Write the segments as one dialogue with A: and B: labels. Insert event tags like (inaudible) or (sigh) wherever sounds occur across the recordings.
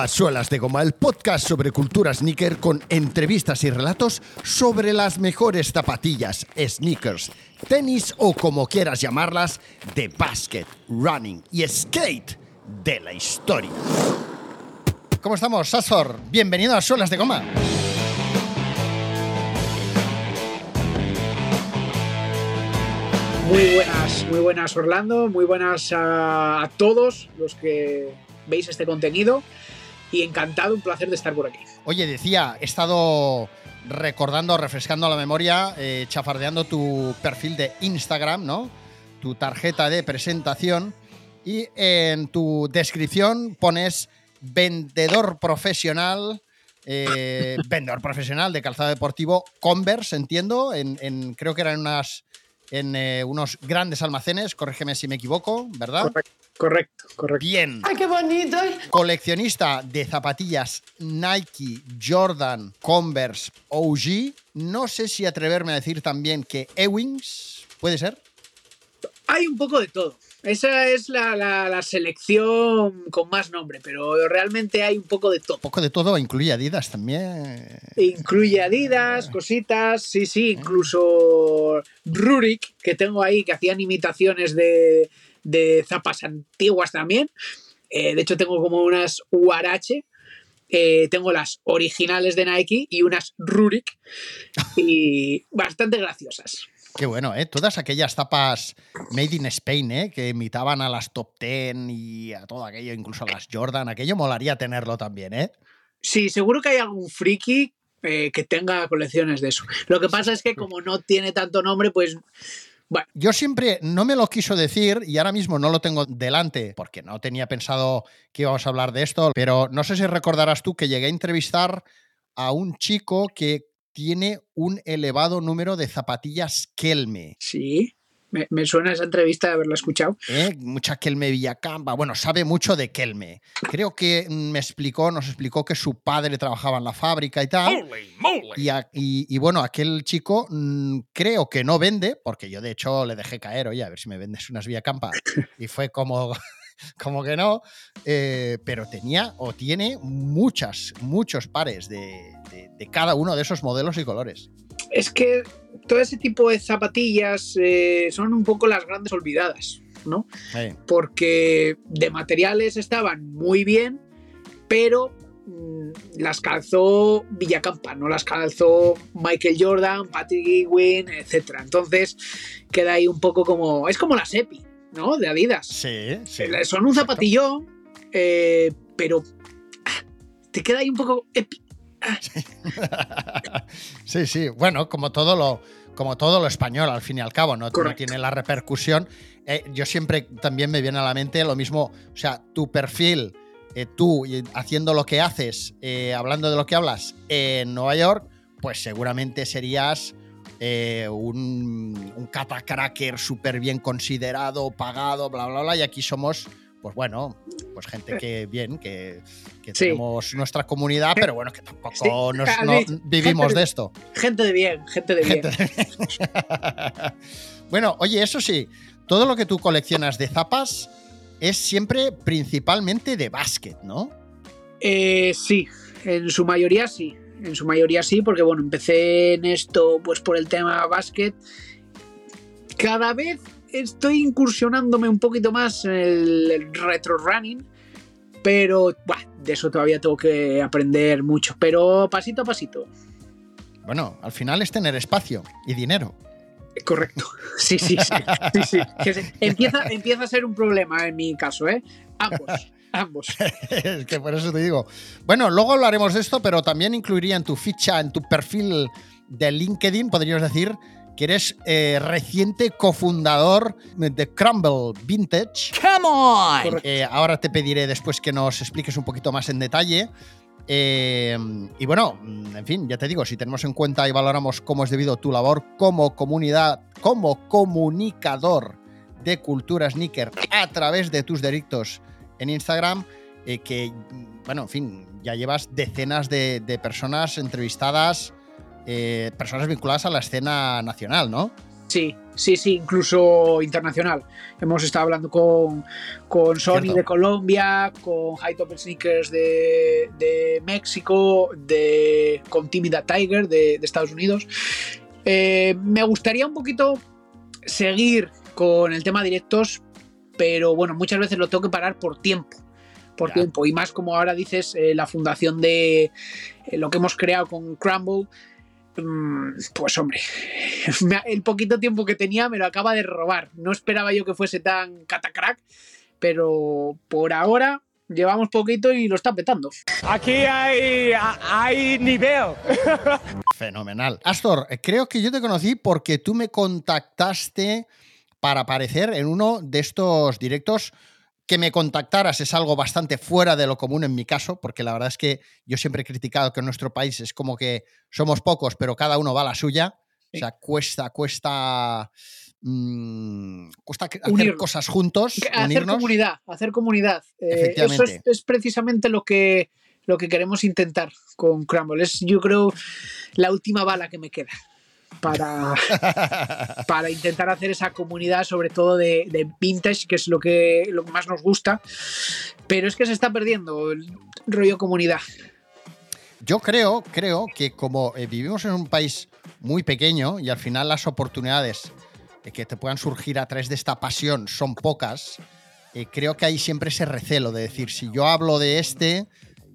A: A Suelas de Goma, el podcast sobre cultura sneaker con entrevistas y relatos sobre las mejores zapatillas, sneakers, tenis o como quieras llamarlas, de basket, running y skate de la historia. ¿Cómo estamos, Sasor? Bienvenido a Suelas de Goma.
B: Muy buenas, muy buenas Orlando, muy buenas a todos los que veis este contenido y encantado, un placer de estar por aquí.
A: Oye, decía, he estado recordando, refrescando la memoria, eh, chafardeando tu perfil de Instagram, ¿no? Tu tarjeta de presentación y en tu descripción pones vendedor profesional, eh, (laughs) vendedor profesional de calzado deportivo Converse, entiendo, en, en- creo que eran unas en eh, unos grandes almacenes, corrígeme si me equivoco, ¿verdad?
B: Correcto, correcto, correcto.
A: Bien.
C: ¡Ay, qué bonito!
A: Coleccionista de zapatillas Nike, Jordan, Converse, OG. No sé si atreverme a decir también que Ewings, ¿puede ser?
B: Hay un poco de todo. Esa es la, la- la selección con más nombre, pero realmente hay un poco de todo.
A: Poco de todo, incluye Adidas también.
B: Incluye Adidas, cositas, sí, sí, incluso Rurik, que tengo ahí, que hacían imitaciones de, de zapas antiguas también. Eh, de hecho, tengo como unas Huarache. Eh, tengo las originales de Nike y unas Rurik. Y bastante graciosas.
A: Qué bueno, ¿eh? Todas aquellas tapas made in Spain, ¿eh? Que imitaban a las Top Ten y a todo aquello, incluso a las Jordan. Aquello molaría tenerlo también, ¿eh?
B: Sí, seguro que hay algún friki eh, que tenga colecciones de eso. Lo que pasa es que como no tiene tanto nombre, pues bueno,
A: Yo siempre no me lo quiso decir y ahora mismo no lo tengo delante porque no tenía pensado que íbamos a hablar de esto, pero no sé si recordarás tú que llegué a entrevistar a un chico que tiene un elevado número de zapatillas Kelme.
B: sí, me, me suena esa entrevista de haberla escuchado.
A: ¿eh? Mucha Kelme Villacampa. Bueno, sabe mucho de Kelme. Creo que me explicó, nos explicó que su padre trabajaba en la fábrica y tal. Y, a- y- y bueno, aquel chico mm, creo que no vende, porque yo de hecho le dejé caer, oye, a ver si me vendes unas Villacampa. (laughs) Y fue como, (laughs) como que no. eh, pero tenía o tiene muchas, muchos pares de, de- de cada uno de esos modelos y colores.
B: Es que todo ese tipo de zapatillas eh, son un poco las grandes olvidadas, ¿no? Porque de materiales estaban muy bien, pero mm, las calzó Villacampa, no las calzó Michael Jordan, Patrick Ewing, etc. Entonces queda ahí un poco como. Es como las EPI, ¿no? De Adidas.
A: sí, sí.
B: Eh, Son un zapatillón, eh, pero ah, te queda ahí un poco EPI. (laughs)
A: sí, sí. Bueno, como todo lo, como todo lo español, al fin y al cabo, no, no tiene la repercusión. Eh, yo siempre también me viene a la mente lo mismo, o sea, tu perfil, eh, tú haciendo lo que haces, eh, hablando de lo que hablas en Nueva York, pues seguramente serías eh, un, un catacracker súper bien considerado, pagado, bla, bla, bla, y aquí somos... Pues bueno, pues gente que (laughs) bien, que, que
B: Sí.
A: tenemos nuestra comunidad, pero bueno, que tampoco
B: Sí,
A: nos- no- vivimos de
B: de-
A: esto.
B: Gente de bien, gente de bien. (laughs)
A: bueno, oye, eso sí, todo lo que tú coleccionas de zapas es siempre principalmente de básquet, ¿no?
B: Eh, sí, en su mayoría sí. En su mayoría sí, porque bueno, empecé en esto pues por el tema básquet. Cada vez estoy incursionándome un poquito más en el, retro running, pero buah, de eso todavía tengo que aprender mucho, pero pasito a pasito.
A: Bueno, al final es tener espacio y dinero.
B: Correcto. (laughs) Sí, sí, sí. sí, sí. (laughs) Empieza, empieza a ser un problema en mi caso, ¿eh? Ambos, (laughs) ambos. (laughs)
A: es que por eso te digo. Bueno, luego hablaremos de esto, pero también incluiría en tu ficha, en tu perfil de LinkedIn, podríamos decir que eres eh, reciente cofundador de Crumble Vintage.
C: ¡Come on!
A: Eh, ahora te pediré después que nos expliques un poquito más en detalle. Eh, y bueno, mm, en fin, ya te digo, si tenemos en cuenta y valoramos cómo es debido tu labor como comunidad, como comunicador de cultura sneaker a través de tus directos en Instagram, eh, que, bueno, en fin, ya llevas decenas de, de personas entrevistadas, eh, personas vinculadas a la escena nacional, ¿no?
B: Sí, sí, sí, incluso internacional. Hemos estado hablando con, con Sony
A: Cierto.
B: de Colombia, con High Top Sneakers de, de México, de, con Timida Tiger de, de Estados Unidos. Eh, me gustaría un poquito seguir con el tema directos, pero bueno, muchas veces lo tengo que parar por tiempo. Por
A: Ya.
B: tiempo. Y más como ahora dices, eh, la fundación de eh, lo que hemos creado con Crumble. mm, Pues hombre, (laughs) el poquito tiempo que tenía me lo acaba de robar. No esperaba yo que fuese tan catacrack, pero por ahora llevamos poquito y lo está petando.
C: Aquí hay, hay nivel. (laughs)
A: Fenomenal. Astor, creo que yo te conocí porque tú me contactaste para aparecer en uno de estos directos. Que me contactaras es algo bastante fuera de lo común en mi caso, porque la verdad es que yo siempre he criticado que en nuestro país es como que somos pocos, pero cada uno va a la suya. O sea, cuesta, cuesta. mm, cuesta hacer cosas juntos,
B: Hacer
A: unirnos.
B: comunidad, hacer comunidad. Eh, eso es, es precisamente lo que, lo que queremos intentar con Crumble. Es, yo creo, la última bala que me queda para, (laughs) para intentar hacer esa comunidad, sobre todo de, de vintage, que es lo que, lo que más nos gusta. Pero es que se está perdiendo el rollo comunidad.
A: Yo creo, creo que como eh, vivimos en un país muy pequeño y al final las oportunidades que te puedan surgir a través de esta pasión son pocas, eh, creo que hay siempre ese recelo de decir, si yo hablo de este,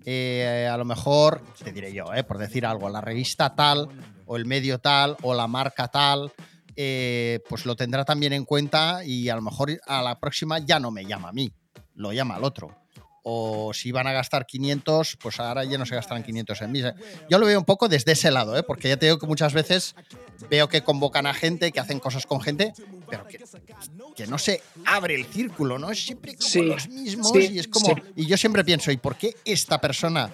A: eh, a lo mejor, te diré yo, eh, por decir algo, la revista tal, o el medio tal, o la marca tal, eh, pues lo tendrá también en cuenta y a lo mejor a la próxima ya no me llama a mí, lo llama al otro. O si van a gastar 500, pues ahora ya no se gastarán 500 en mí. Yo lo veo un poco desde ese lado, ¿eh? porque ya te digo que muchas veces veo que convocan a gente, que hacen cosas con gente, pero que, que no se abre el círculo, ¿no? Es siempre como
B: Sí,
A: los mismos
B: sí,
A: y es como...
B: sí.
A: Y yo siempre pienso, ¿y por qué esta persona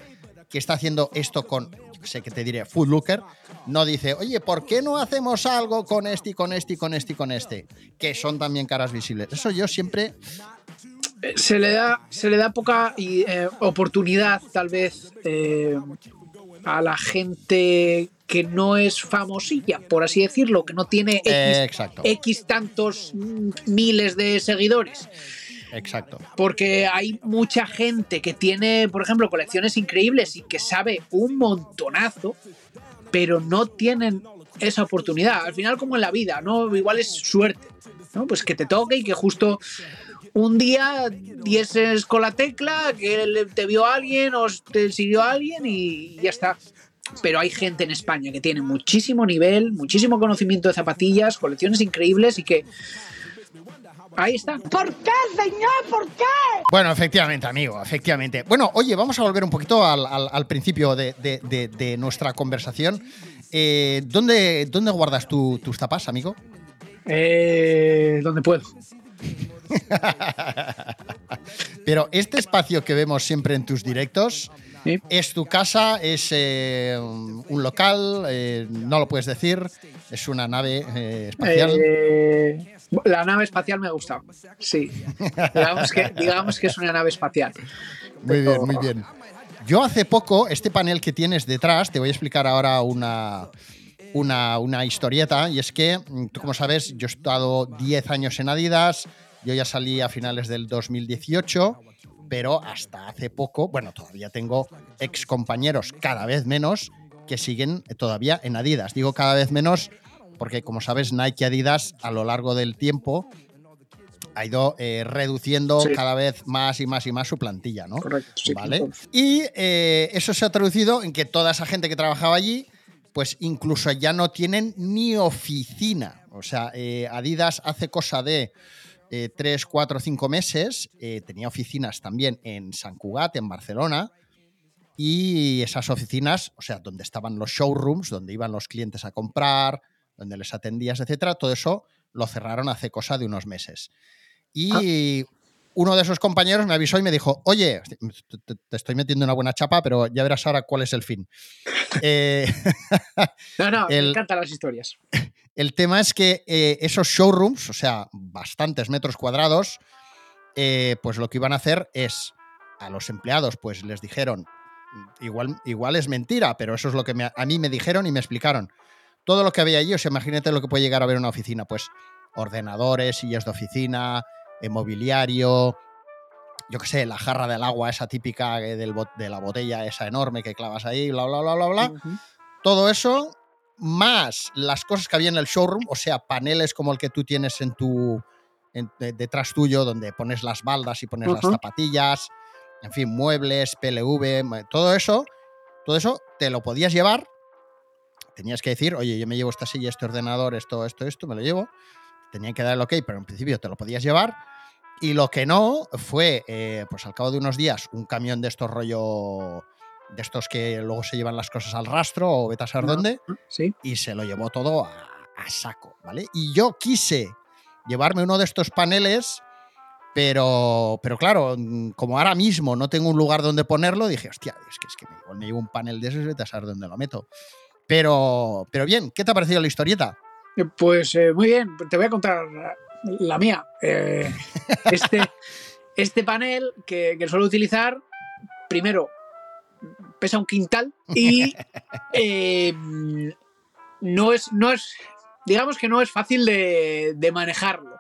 A: que está haciendo esto con, sé que te diré, Food Looker, no dice, oye, ¿por qué no hacemos algo con este y con este y con este y con este? Que son también caras visibles. Eso yo siempre...
B: Eh, Se le da, se le da poca eh, oportunidad, tal vez, eh, a la gente que no es famosilla, por así decirlo, que no tiene
A: Eh,
B: X tantos mm, miles de seguidores.
A: Exacto.
B: Porque hay mucha gente que tiene, por ejemplo, colecciones increíbles y que sabe un montonazo, pero no tienen esa oportunidad. Al final, como en la vida, ¿no? Igual es suerte, ¿no? Pues que te toque y que justo un día dieses con la tecla, que te vio alguien o te siguió alguien y ya está. Pero hay gente en España que tiene muchísimo nivel, muchísimo conocimiento de zapatillas, colecciones increíbles y que... Ahí está.
D: ¿Por qué, señor? ¿Por qué?
A: Bueno, efectivamente, amigo, efectivamente. Bueno, oye, vamos a volver un poquito al, al- al principio de, de- de- de nuestra conversación. Eh, ¿dónde, ¿Dónde guardas tu- tus tapas, amigo?
B: Eh, donde puedo. (laughs)
A: Pero este espacio que vemos siempre en tus directos,
B: Sí.
A: ¿es tu casa? ¿Es eh, un local? Eh, no lo puedes decir. ¿Es una nave eh, espacial?
B: La nave espacial me ha gustado. Sí. Digamos que, digamos que es una nave espacial.
A: Muy bien, muy bien. Yo hace poco, este panel que tienes detrás, te voy a explicar ahora una, una, una historieta, y es que, mm, tú como sabes, yo he estado 10 años en Adidas, yo ya salí a finales del 2018, pero hasta hace poco, bueno, todavía tengo ex compañeros cada vez menos que siguen todavía en Adidas. Digo cada vez menos porque, como sabes, Nike y Adidas a lo largo del tiempo ha ido eh, reduciendo
B: Sí.
A: cada vez más y más y más su plantilla, ¿no?
B: Correcto. sí.
A: ¿Vale? Y eh, eso se ha traducido en que toda esa gente que trabajaba allí, pues incluso ya no tienen ni oficina. O sea, eh, Adidas hace cosa de tres, cuatro, cinco meses tenía oficinas también en San Cugat, en Barcelona. Y esas oficinas, o sea, donde estaban los showrooms, donde iban los clientes a comprar, donde les atendías, etcétera, todo eso lo cerraron hace cosa de unos meses. Y uno de esos compañeros me avisó y me dijo, oye, te estoy metiendo una buena chapa, pero ya verás ahora cuál es el fin. (laughs) Eh, (laughs)
B: No, no,
A: El-
B: me encantan las historias.
A: el tema es que eh, esos showrooms, o sea, bastantes metros cuadrados, eh, pues lo que iban a hacer es a los empleados, pues les dijeron, igual, igual es mentira, pero eso es lo que me- a mí me dijeron y me explicaron. Todo lo que había allí, o sea, imagínate lo que puede llegar a ver una oficina, pues ordenadores, sillas de oficina, eh, mobiliario, yo qué sé, la jarra del agua esa típica eh, del de la botella esa enorme que clavas ahí, bla, bla, bla, bla, bla. Todo eso, más las cosas que había en el showroom, o sea, paneles como el que tú tienes en tu, en- de- detrás tuyo, donde pones las baldas y pones las zapatillas, en fin, muebles, PLV, todo eso, todo eso te lo podías llevar. Tenías que decir, oye, yo me llevo esta silla, este ordenador, esto, esto, esto, me lo llevo. Tenían que dar el ok, pero en principio te lo podías llevar. Y lo que no fue, eh, pues al cabo de unos días, un camión de estos rollo, de estos que luego se llevan las cosas al rastro o vete a saber
B: Ajá.
A: dónde,
B: Sí.
A: y se lo llevó todo a, a saco, ¿vale? Y yo quise llevarme uno de estos paneles, pero, pero claro, mm, como ahora mismo no tengo un lugar donde ponerlo, dije, hostia, es que, es que me, igual me llevo un panel de esos y vete a saber dónde lo meto. Pero, pero bien, ¿qué te ha parecido la historieta?
B: Eh, Pues eh, muy bien, te voy a contar la mía. Eh, (laughs) este, este panel que, que suelo utilizar, primero, pesa un quintal y (laughs) eh, no, es, no es, digamos que no es fácil de, de manejarlo.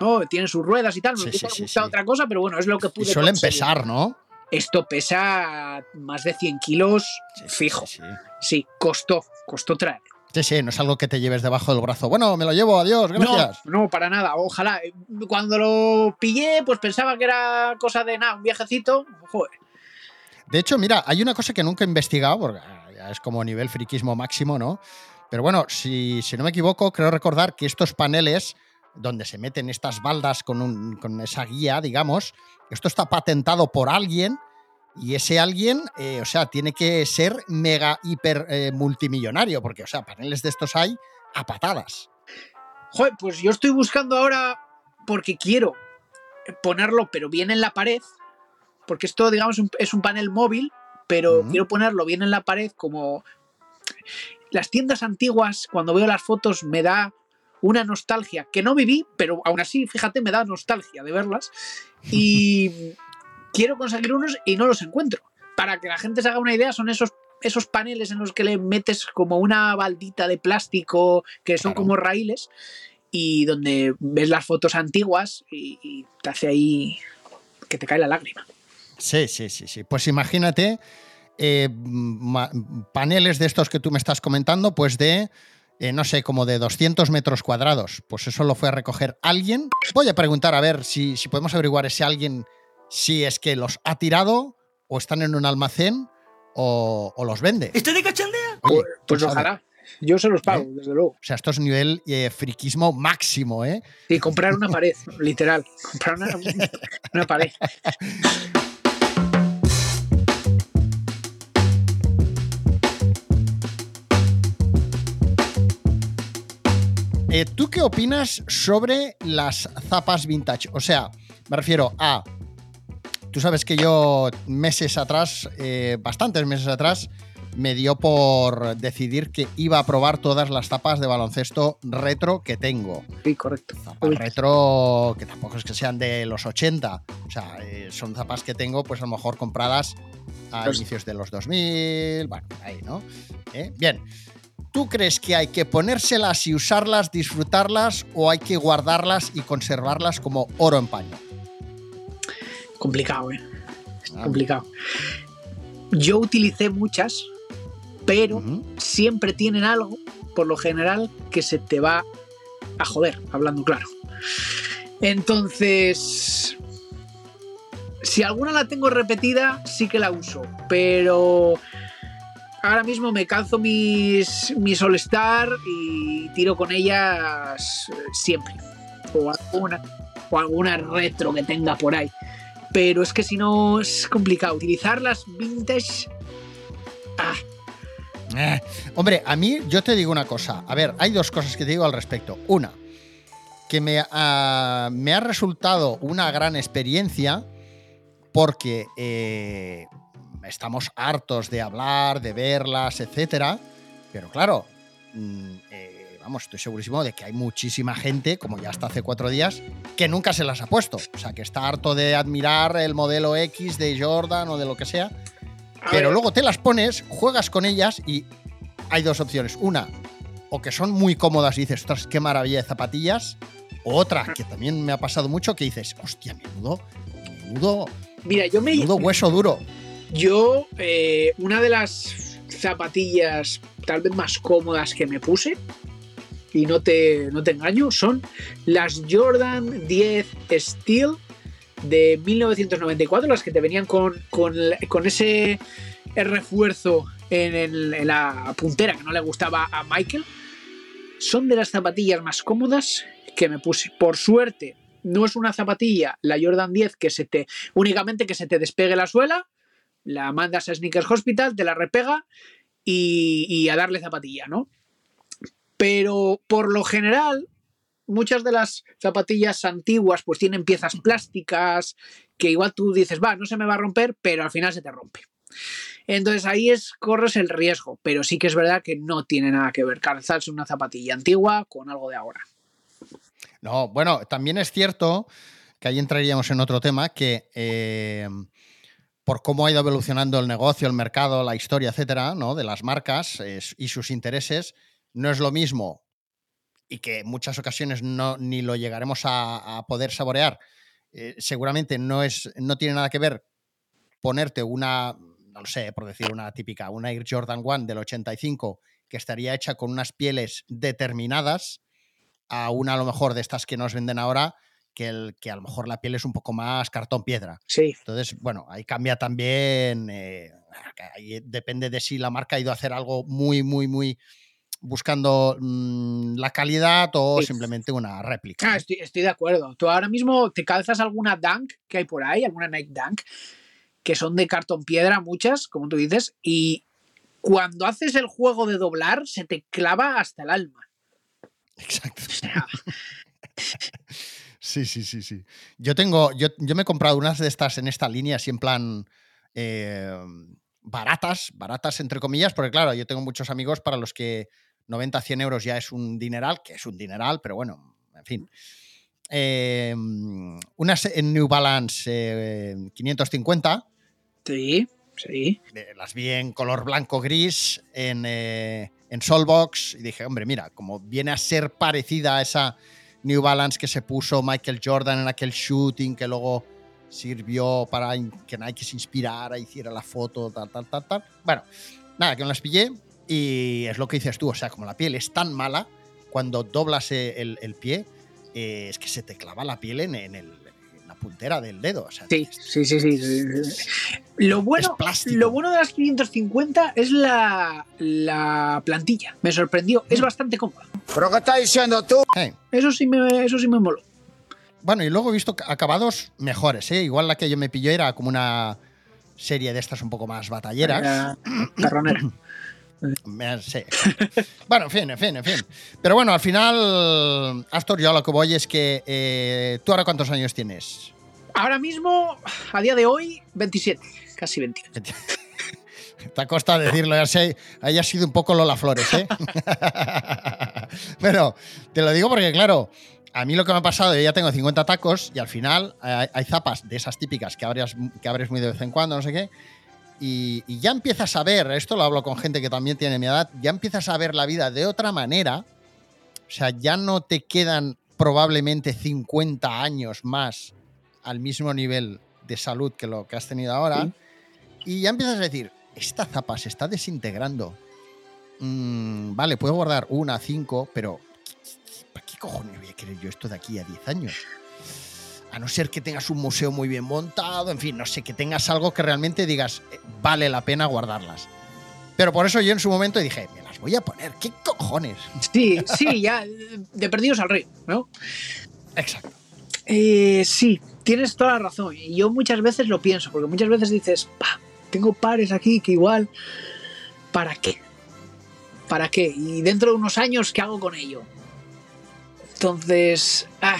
B: ¿no? Tiene sus ruedas y tal, me
A: Sí, sí,
B: otra cosa, pero bueno, es lo que
A: Y
B: pude
A: suelen
B: conseguir.
A: pesar, ¿no?
B: Esto pesa más de 100 kilos
A: Sí,
B: fijo.
A: Sí, sí.
B: Costó, costó traer.
A: Sí, sí, no es algo que te lleves debajo del brazo. Bueno, me lo llevo, adiós, gracias.
B: No, no, para nada. Ojalá. Cuando lo pillé, pues pensaba que era cosa de nada, un viajecito. Joder.
A: De hecho, mira, hay una cosa que nunca he investigado, porque ah, es como nivel friquismo máximo, ¿no? Pero bueno, si, si no me equivoco, creo recordar que estos paneles, donde se meten estas baldas con, un- con esa guía, digamos, esto está patentado por alguien y ese alguien, eh, o sea, tiene que ser mega hiper eh, multimillonario, porque, o sea, paneles de estos hay a patadas.
B: Joder, pues yo estoy buscando ahora porque quiero ponerlo, pero bien en la pared. Porque esto, digamos, es un panel móvil, pero quiero ponerlo bien en la pared como... Las tiendas antiguas, cuando veo las fotos, me da una nostalgia que no viví, pero aún así, fíjate, me da nostalgia de verlas. Y (laughs) quiero conseguir unos y no los encuentro. Para que la gente se haga una idea, son esos, esos paneles en los que le metes como una baldita de plástico que son
A: Claro.
B: como raíles y donde ves las fotos antiguas y, y te hace ahí que te cae la lágrima.
A: Sí, sí, sí, sí. Pues imagínate eh, paneles de estos que tú me estás comentando, pues de, eh, no sé, como de 200 metros cuadrados. Pues eso lo fue a recoger alguien. Voy a preguntar a ver si, si podemos averiguar ese alguien, si es que los ha tirado o están en un almacén o, o los vende.
C: ¿Estoy de cachondeo?
A: Oye,
B: Pues, pues ojalá. Yo se los pago,
A: ¿Eh?
B: desde luego.
A: O sea, esto es nivel eh, friquismo máximo, ¿eh?
B: Y comprar una pared, literal. Comprar una, una pared. (laughs)
A: Eh, ¿Tú qué opinas sobre las zapas vintage? O sea, me refiero a. Tú sabes que yo meses atrás, eh, bastantes meses atrás, me dio por decidir que iba a probar todas las zapas de baloncesto retro que tengo.
B: Sí, correcto.
A: Zapas
B: Uy.
A: retro que tampoco es que sean de los 80. O sea, eh, son zapas que tengo, pues a lo mejor compradas a
B: Los-
A: inicios de los 2000. Bueno, ahí, ¿no? ¿Eh? Bien. ¿Tú crees que hay que ponérselas y usarlas, disfrutarlas, o hay que guardarlas y conservarlas como oro en paño?
B: Complicado, ¿eh?
A: Ah,
B: Complicado. Yo utilicé muchas, pero siempre tienen algo, por lo general, que se te va a joder, hablando claro. Entonces, si alguna la tengo repetida, sí que la uso, pero ahora mismo me calzo mis, mis All Star y tiro con ellas eh, siempre. O alguna, o alguna retro que tenga por ahí. Pero es que si no es complicado. Utilizar las vintage. Ah,
A: Eh, Hombre, a mí yo te digo una cosa. A ver, hay dos cosas que te digo al respecto. Una, que me, ha- me ha resultado una gran experiencia porque eh, estamos hartos de hablar, de verlas, etcétera. Pero claro, mm, eh, vamos, estoy segurísimo de que hay muchísima gente, como ya hasta hace cuatro días, que nunca se las ha puesto. O sea, que está harto de admirar el modelo X de Jordan o de lo que sea. Pero luego te las pones, juegas con ellas y hay dos opciones. Una, o que son muy cómodas y dices, ostras, qué maravilla de zapatillas. O otra que también me ha pasado mucho que dices, hostia, menudo, menudo,
B: Mira, yo me.
A: menudo hueso duro.
B: Yo, eh, una de las zapatillas tal vez más cómodas que me puse, y no te, no te engaño, son las Jordan 10 Steel de 1994, las que te venían con, con, con ese refuerzo en, en la puntera que no le gustaba a Michael. Son de las zapatillas más cómodas que me puse. Por suerte, no es una zapatilla, la Jordan 10, que se te únicamente que se te despegue la suela, la mandas a Sneakers Hospital, te la repega y, a darle zapatilla, ¿no? Pero por lo general, muchas de las zapatillas antiguas pues tienen piezas plásticas que igual tú dices, va, no se me va a romper, pero al final se te rompe. Entonces ahí es corres el riesgo, pero sí que es verdad que no tiene nada que ver calzarse una zapatilla antigua con algo de ahora.
A: No, bueno, también es cierto que ahí entraríamos en otro tema que eh, por cómo ha ido evolucionando el negocio, el mercado, la historia, etcétera, ¿no? de las marcas y sus intereses, no es lo mismo y que en muchas ocasiones no, ni lo llegaremos a, poder saborear. eh, seguramente no, es, no tiene nada que ver ponerte una, no sé, por decir una típica, una Air Jordan One del 85 que estaría hecha con unas pieles determinadas a una a lo mejor de estas que nos venden ahora, que, el, que a lo mejor la piel es un poco más cartón piedra.
B: Sí,
A: Entonces, bueno, ahí cambia también, eh, ahí depende de si la marca ha ido a hacer algo muy, muy, muy buscando mm, la calidad o
B: Sí.
A: simplemente una réplica.
B: Ah, estoy de acuerdo. ¿Tú ahora mismo te calzas alguna Dunk que hay por ahí, alguna Nike Dunk, que son de cartón piedra, muchas, como tú dices, y cuando haces el juego de doblar, se te clava hasta el alma.
A: Exacto.
B: O sea, (laughs)
A: Sí, sí, sí, sí. Yo tengo, yo, yo me he comprado unas de estas en esta línea, así en plan eh, baratas, baratas entre comillas, porque claro, yo tengo muchos amigos para los que 90, 100 euros ya es un dineral, que es un dineral, pero bueno, en fin. Eh, unas en New Balance eh, 550,
B: sí, sí.
A: de- las vi en color blanco gris en, eh, en Solbox y dije, hombre, mira, como viene a ser parecida a esa New Balance que se puso Michael Jordan en aquel shooting que luego sirvió para que Nike se inspirara, hiciera la foto, tal, tal, tal, tal. Bueno, nada, que me las pillé y es lo que dices tú, o sea, como la piel es tan mala, cuando doblas el, pie, eh, es que se te clava la piel en, el- puntera del dedo. O sea,
B: Sí, sí, sí, sí, sí, sí. Lo bueno, lo bueno de las 550 es la, la plantilla. Me sorprendió. Es bastante cómoda.
E: ¿Pero qué estás diciendo tú?
B: Eso sí me, eso sí me moló.
A: Bueno, y luego he visto acabados mejores, ¿eh? Igual la que yo me pilló era como una serie de estas un poco más batalleras.
B: Era Carronera. (clears throat)
A: Sí. bueno, en fin, en fin, en fin. Pero bueno, al final, Astor, yo a lo que voy es que eh, tú ahora cuántos años tienes.
B: Ahora mismo, a día de hoy, 27. Casi 28. (laughs)
A: Te costa decirlo, ya sé, ahí ha sido un poco Lola Flores, ¿eh? (laughs) Pero te lo digo porque, claro, a mí lo que me ha pasado, yo ya tengo 50 tacos y al final eh, hay zapas de esas típicas que abres, que abres muy de vez en cuando, no sé qué, y, y ya empiezas a ver, esto lo hablo con gente que también tiene mi edad, ya empiezas a ver la vida de otra manera, o sea, ya no te quedan probablemente 50 años más al mismo nivel de salud que lo que has tenido ahora,
B: Sí.
A: y ya empiezas a decir, esta zapa se está desintegrando. Mm, vale, puedo guardar una, cinco, pero ¿para qué cojones voy a querer yo esto de aquí a 10 años? A no ser que tengas un museo muy bien montado, en fin, no sé, que tengas algo que realmente digas, eh, vale la pena guardarlas. Pero por eso yo en su momento dije, me las voy a poner, ¿qué cojones?
B: Sí, sí, ya, de perdidos al río, ¿no?
A: Exacto.
B: Eh, sí, tienes toda la razón. Y yo muchas veces lo pienso, porque muchas veces dices, "Pa, tengo pares aquí que igual, ¿para qué? ¿Para qué? Y dentro de unos años, ¿qué hago con ello? Entonces, ah,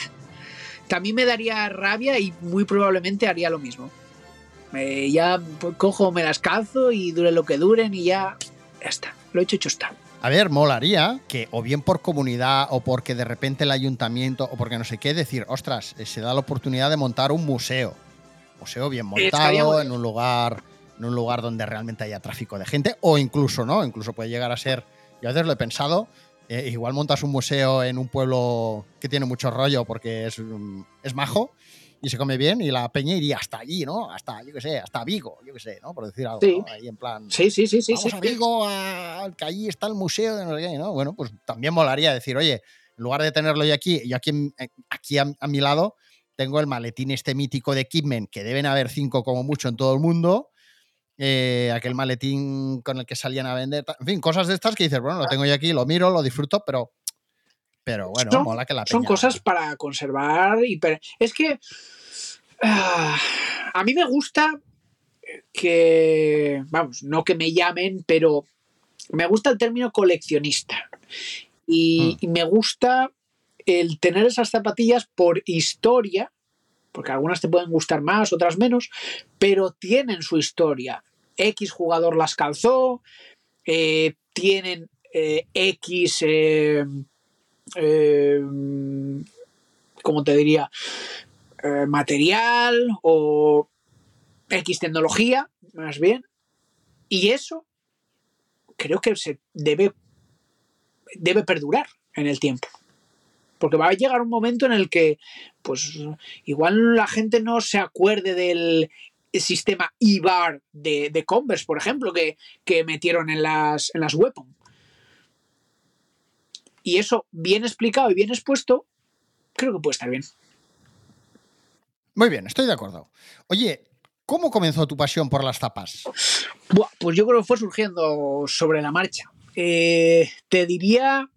B: también me daría rabia y muy probablemente haría lo mismo. Eh, ya cojo, me las calzo y dure lo que duren y ya, ya está. Lo hecho, hecho está.
A: A ver, molaría que o bien por comunidad o porque de repente el ayuntamiento o porque no sé qué, decir, ostras, eh, se da la oportunidad de montar un museo. Museo bien montado, en un lugar, en un lugar donde realmente haya tráfico de gente, o incluso, ¿no? Incluso puede llegar a ser, yo a veces lo he pensado, eh, igual montas un museo en un pueblo que tiene mucho rollo porque es, mm, es majo y se come bien y la peña iría hasta allí, ¿no? Hasta, yo qué sé, hasta Vigo, yo qué sé, ¿no? Por decir algo,
B: Sí.
A: ¿no? Ahí en plan...
B: Sí, sí, sí, sí.
A: Vamos
B: sí.
A: a Vigo, a- que allí está el museo de no sé qué, ¿no? Bueno, pues también molaría decir, oye, en lugar de tenerlo yo aquí, yo aquí, aquí a, a mi lado tengo el maletín este mítico de Kidman, que deben haber cinco como mucho en todo el mundo. Eh, aquel maletín con el que salían a vender. En fin, cosas de estas que dices, bueno, lo tengo yo aquí, lo miro, lo disfruto, pero. Pero bueno,
B: Son-
A: mola que la
B: Son
A: peña-
B: cosas para conservar y... per- Es que ah, a mí me gusta que, vamos, no que me llamen, pero me gusta el término coleccionista. Y, y me gusta el tener esas zapatillas por historia, porque algunas te pueden gustar más, otras menos, pero tienen su historia. X jugador las calzó, eh, tienen eh, X... eh, eh, ¿cómo te diría? Material o X tecnología, más bien. Y eso creo que se debe, debe perdurar en el tiempo. Porque va a llegar un momento en el que, pues, igual la gente no se acuerde del sistema IBAR de, de Converse, por ejemplo, que, que metieron en las, en las Weapon. Y eso, bien explicado y bien expuesto, creo que puede estar bien.
A: Muy bien, estoy de acuerdo. Oye, ¿cómo comenzó tu pasión por las tapas?
B: Buah, pues yo creo que fue surgiendo sobre la marcha. Eh, te diría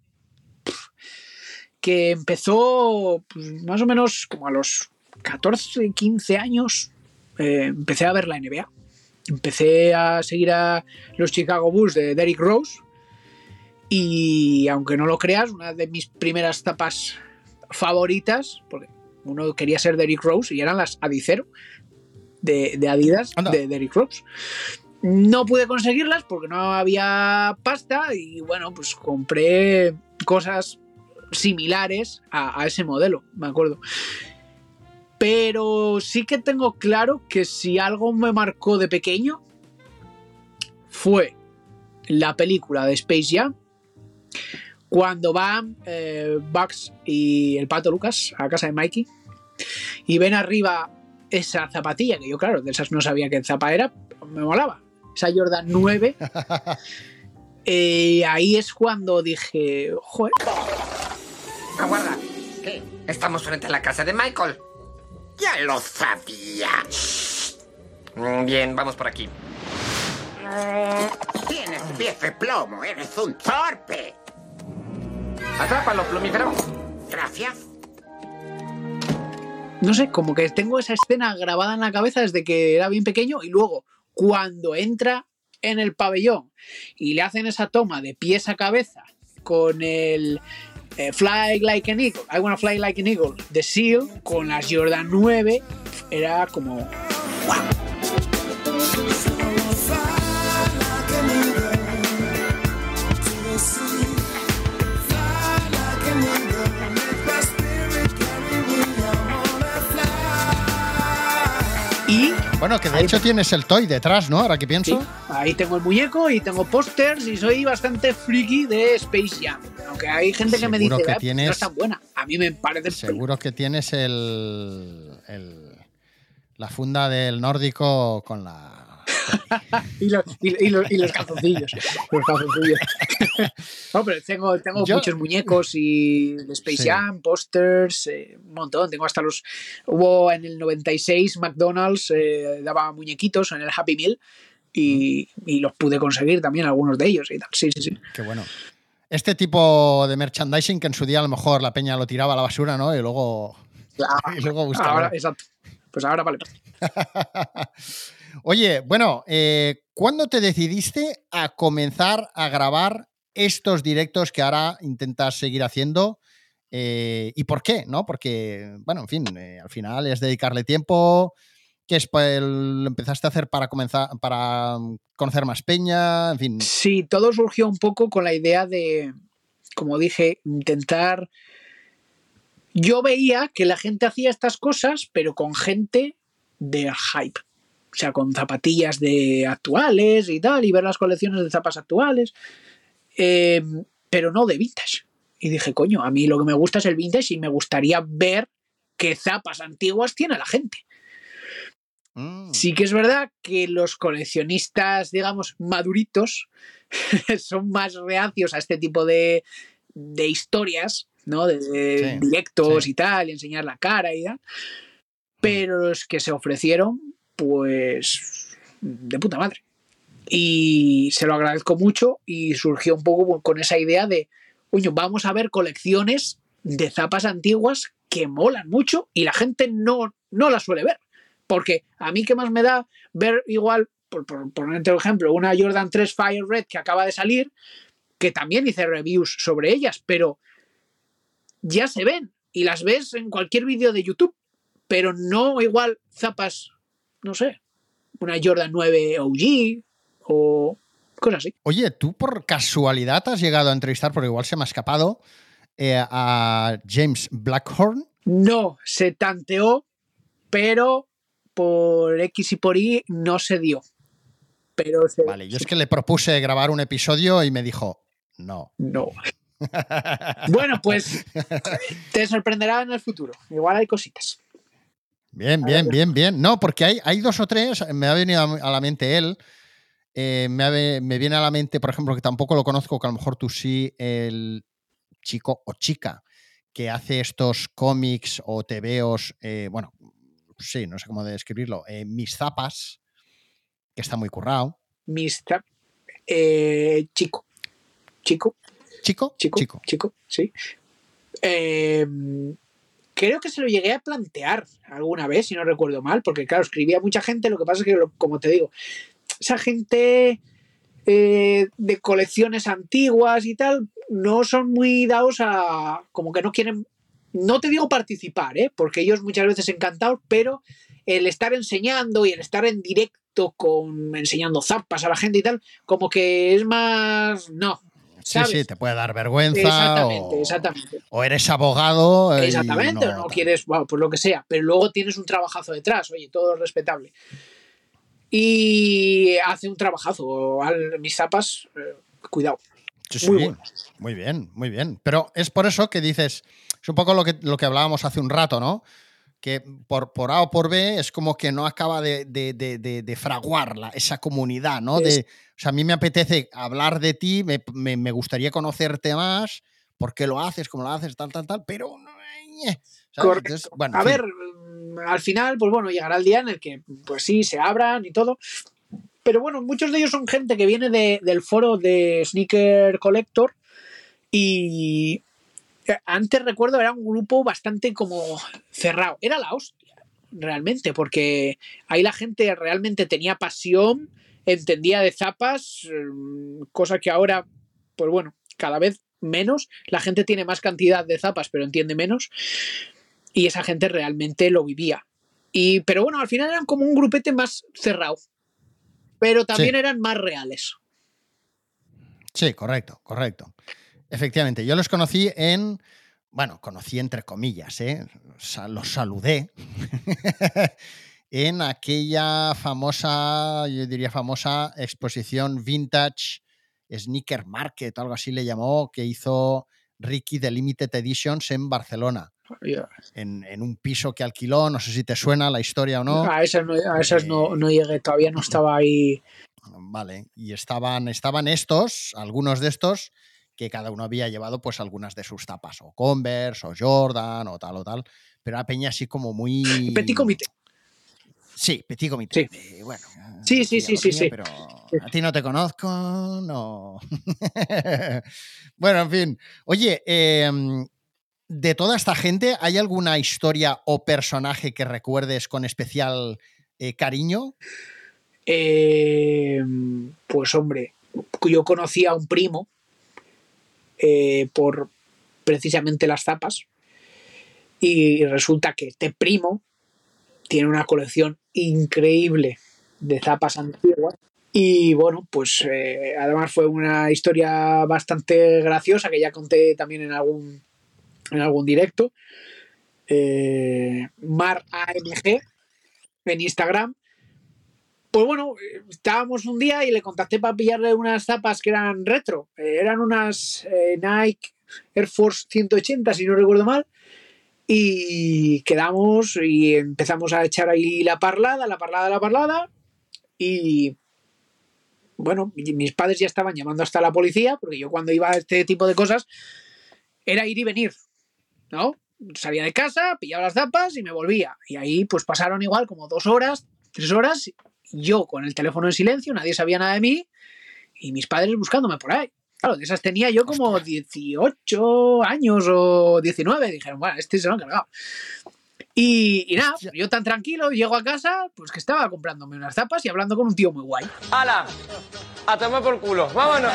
B: que empezó pues, más o menos como a los 14, 15 años. eh, empecé a ver la NBA. Empecé a seguir a los Chicago Bulls de Derrick Rose. Y aunque no lo creas, una de mis primeras tapas favoritas, porque uno quería ser Derrick Rose y eran las Adicero de, de Adidas
A: Anda.
B: de Derrick Rose. No pude conseguirlas porque no había pasta y bueno, pues compré cosas similares a, a ese modelo, me acuerdo. Pero sí que tengo claro que si algo me marcó de pequeño fue la película de Space Jam cuando van eh, Bugs y el pato Lucas a casa de Mikey y ven arriba esa zapatilla, que yo, claro, de esas no sabía qué zapa era, me molaba. Esa Jordan 9. (laughs) eh, ahí es cuando dije, joder,
E: Aguarda. ¿Qué? Estamos frente a la casa de Michael. Ya lo sabía. Mm, Bien, vamos por aquí.
F: Tienes pies de plomo, eres un torpe.
E: Atrápalo, plumífero.
F: Gracias.
B: no sé, como que tengo esa escena grabada en la cabeza desde que era bien pequeño y luego cuando entra en el pabellón y le hacen esa toma de pies a cabeza con el eh, Fly Like an Eagle, I Wanna Fly Like an Eagle. De Seal con las Jordan 9, era como... Y
A: Bueno, que de
B: Ahí
A: hecho
B: te-
A: tienes el toy detrás, ¿no? Ahora que
B: sí,
A: pienso.
B: ahí tengo el muñeco y tengo pósters y soy bastante friki de Space Jam. Aunque hay gente que me dice
A: que
B: "Ah,
A: tienes-
B: no es tan buena. A mí me parece...
A: Seguro que tienes el, el- la funda del nórdico con la. (laughs)
B: Y, los- y- y los- y los calzoncillos. Los calzoncillos. (laughs) no, pero tengo, tengo
A: Yo-
B: muchos muñecos y de Space
A: Sí.
B: Jam, pósters, eh, un montón. Tengo hasta los. Hubo en el 96 McDonald's, eh, daba muñequitos en el Happy Meal y, y los pude conseguir también, algunos de ellos y tal. Sí, sí, sí.
A: Qué bueno. Este tipo de merchandising que en su día a lo mejor la peña lo tiraba a la basura, ¿no? Y luego, y luego buscaba.
B: Ahora, exacto. Pues ahora vale. (laughs)
A: Oye, bueno, eh, ¿cuándo te decidiste a comenzar a grabar estos directos que ahora intentas seguir haciendo? Eh, ¿Y por qué? ¿No? Porque, bueno, en fin, eh, al final es dedicarle tiempo. que es, lo empezaste a hacer para comenzar, para mm, conocer más peña? En fin.
B: Sí, todo surgió un poco con la idea de, como dije, intentar... Yo veía que la gente hacía estas cosas, pero con gente de hype. O sea, con zapatillas de actuales y tal, y ver las colecciones de zapas actuales. Eh, pero no de vintage. Y dije, coño, a mí lo que me gusta es el vintage y me gustaría ver qué zapas antiguas tiene la gente.
A: Mm.
B: Sí que es verdad que los coleccionistas, digamos, maduritos, (laughs) son más reacios a este tipo de, de historias, ¿no? De, de
A: Sí,
B: directos
A: sí.
B: y tal, y enseñar la cara y tal. Pero los que se ofrecieron, pues, de puta madre. Y se lo agradezco mucho y surgió un poco con esa idea de, oye, vamos a ver colecciones de zapas antiguas que molan mucho y la gente no, no las suele ver. Porque a mí que más me da ver igual, por, por ponerte ejemplo, una Jordan 3 Fire Red que acaba de salir, que también hice reviews sobre ellas, pero ya se ven y las ves en cualquier vídeo de YouTube, pero no igual zapas, no sé, una Jordan 9 OG o cosas así.
A: Oye, ¿tú por casualidad has llegado a entrevistar, porque igual se me ha escapado, eh, a James Blackhorn?
B: No, se tanteó, pero por X y por Y no se dio. Pero se-
A: Vale, yo es que le propuse grabar un episodio y me dijo, no.
B: no. (laughs) Bueno, pues te sorprenderá en el futuro. Igual hay cositas.
A: Bien, bien, bien, bien. No, porque hay, hay dos o tres, me ha venido a la mente él. eh, me, ha me viene a la mente, por ejemplo, que tampoco lo conozco, que a lo mejor tú sí, el chico o chica que hace estos cómics o tebeos, eh, bueno, sí, no sé cómo describirlo, eh, mis zapas, que está muy currado.
B: Mr. Eh, chico. Chico.
A: Chico,
B: Chico.
A: chico.
B: Chico, sí. Creo que se lo llegué a plantear alguna vez, si no recuerdo mal, porque claro, escribía mucha gente, lo que pasa es que, como te digo, esa gente eh, de colecciones antiguas y tal, no son muy dados a, como que no quieren, no te digo participar, ¿eh? porque ellos muchas veces encantados, pero el estar enseñando y el estar en directo con enseñando zapas a la gente y tal, como que es más, no.
A: Sí,
B: ¿sabes?
A: sí, te puede dar vergüenza.
B: Exactamente,
A: o,
B: exactamente.
A: o eres abogado.
B: Exactamente, o no quieres, bueno, pues lo que sea, pero luego tienes un trabajazo detrás, oye, todo es respetable. Y hace un trabajazo. Al, mis zapas, eh, cuidado.
A: Sí,
B: Muy
A: sí.
B: bueno.
A: Muy bien, muy bien. Pero es por eso que dices, es un poco lo que, lo que hablábamos hace un rato, ¿no? Que por, por A o por B es como que no acaba de, de, de- de- de fraguar la- esa comunidad, ¿no?
B: Es-
A: De, o sea, a mí me apetece hablar de ti, me, me- me gustaría conocerte más, por qué lo haces, cómo lo haces, tal, tal, tal, pero... eh. Entonces, bueno,
B: A
A: fin.
B: ver, mm, al final, pues bueno, llegará el día en el que, pues sí, se abran y todo. Pero bueno, muchos de ellos son gente que viene de- del foro de Sneaker Collector y antes recuerdo era un grupo bastante como cerrado. Era la hostia, realmente, porque ahí la gente realmente tenía pasión, entendía de zapas, mm, cosa que ahora, pues bueno, cada vez menos. La gente tiene más cantidad de zapas, pero entiende menos y esa gente realmente lo vivía. Y, pero bueno, al final eran como un grupete más cerrado, pero también
A: Sí.
B: eran más reales.
A: Sí, correcto, correcto. Efectivamente, yo los conocí en, bueno, conocí entre comillas, ¿eh? Los saludé (laughs) en aquella famosa, yo diría famosa exposición vintage Sneaker Market, algo así le llamó, que hizo Ricky de Limited Editions en Barcelona, en, en un piso que alquiló, no sé si te suena la historia o no.
B: A esas, no, a esas no,
A: Eh,
B: no llegué, todavía no estaba ahí.
A: Vale, y estaban, estaban estos, algunos de estos, que cada uno había llevado pues algunas de sus tapas, o Converse, o Jordan, o tal, o tal, pero era peña así como (laughs) muy...
B: Petit comité.
A: Sí, petit comité.
B: Sí.
A: de, bueno,
B: Sí, sí, sí, sí,
A: ideología,
B: sí.
A: Pero a ti no te conozco, no. (laughs) bueno, en fin. Oye, em, de toda esta gente, ¿hay alguna historia o personaje que recuerdes con especial eh, cariño?
B: Eh, pues hombre, yo conocí a un primo eh, por precisamente las zapas. Y resulta que este primo tiene una colección increíble de zapas antiguas. Y bueno, pues eh, además fue una historia bastante graciosa que ya conté también en algún en algún directo. Eh, Mar en Instagram Pues bueno, eh, estábamos un día y le contacté para pillarle unas zapas que eran retro. Eh, eran unas eh, Nike Air Force 180, si no recuerdo mal. Y quedamos y empezamos a echar ahí la parlada, la parlada, la parlada. Y bueno, mis padres ya estaban llamando hasta la policía, porque yo cuando iba a este tipo de cosas era ir y venir, ¿no? Salía de casa, pillaba las zapas y me volvía. Y ahí pues pasaron igual como dos horas, tres horas, yo con el teléfono en silencio, nadie sabía nada de mí y mis padres buscándome por ahí. Claro, de esas tenía yo como 18 años o 19. Dijeron, bueno, este se lo han cargado. Y, y nada, yo tan tranquilo, llego a casa, pues que estaba comprándome unas zapas y hablando con un tío muy guay.
C: ¡Hala! A tomar por culo. ¡Vámonos!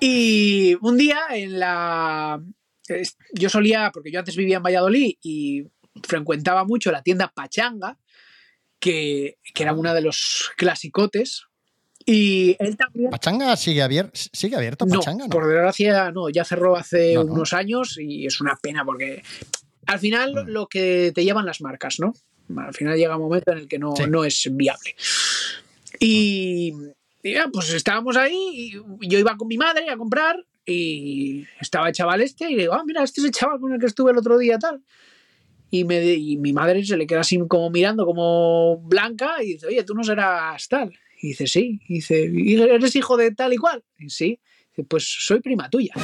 B: Y un día en la... Yo solía, porque yo antes vivía en Valladolid y frecuentaba mucho la tienda Pachanga, que, que era una de los clasicotes. Y él también...
A: ¿Pachanga sigue, abier- sigue abierto?
B: No,
A: ¿Pachanga? No.
B: por desgracia no, ya cerró hace
A: No, no.
B: unos años y es una pena porque al final
A: Mm.
B: lo que te llevan las marcas, ¿no? Al final llega un momento en el que no,
A: Sí.
B: no es viable. Y, y ya, pues estábamos ahí y yo iba con mi madre a comprar y estaba el chaval este y le digo, ah, mira, este es el chaval con el que estuve el otro día tal. Y, me, y mi madre se le queda así como mirando como blanca y dice, oye, tú no serás tal. Y dice, sí. Y dice, "¿Y ¿eres hijo de tal y cual? Y sí. Dice, pues soy prima tuya. (laughs)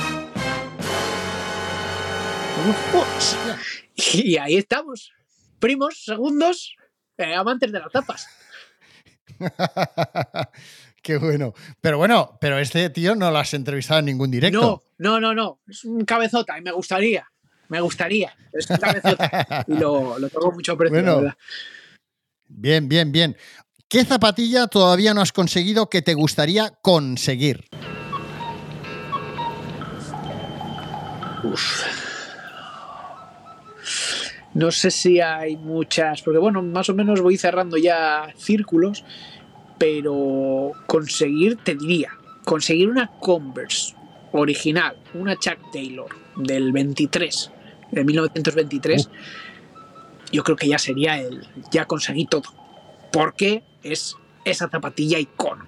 B: Y ahí estamos. Primos, segundos, eh, amantes de las tapas. (laughs)
A: Qué bueno. Pero bueno, pero este tío no lo has entrevistado en ningún directo.
B: No, no, no, no. Es un cabezota y me gustaría. Me gustaría. Es. (laughs) Y lo, lo tengo mucho aprecio,
A: Bueno.
B: la verdad.
A: Bien, bien, bien. ¿Qué zapatilla todavía no has conseguido que te gustaría conseguir?
B: No sé si hay muchas, porque bueno, más o menos voy cerrando ya círculos, pero conseguir, te diría, conseguir una Converse original, una Chuck Taylor del 23, de 1923, yo creo que ya sería el, ya conseguí todo, porque es esa zapatilla icono.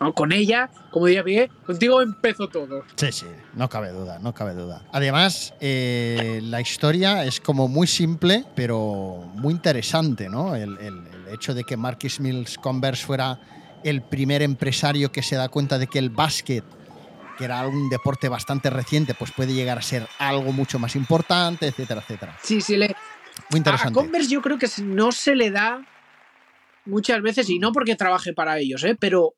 B: ¿no? Con ella, como diría Miguel, contigo empezó todo.
A: Sí, sí, no cabe duda, no cabe duda. Además, eh, la historia es como muy simple, pero muy interesante, ¿no? El, el- el hecho de que Marcus Mills Converse fuera el primer empresario que se da cuenta de que el básquet, que era un deporte bastante reciente, pues puede llegar a ser algo mucho más importante, etcétera, etcétera.
B: Sí, sí, le,
A: Muy
B: A
A: interesante.
B: Converse yo creo que no se le da muchas veces, y no porque trabaje para ellos, ¿eh? pero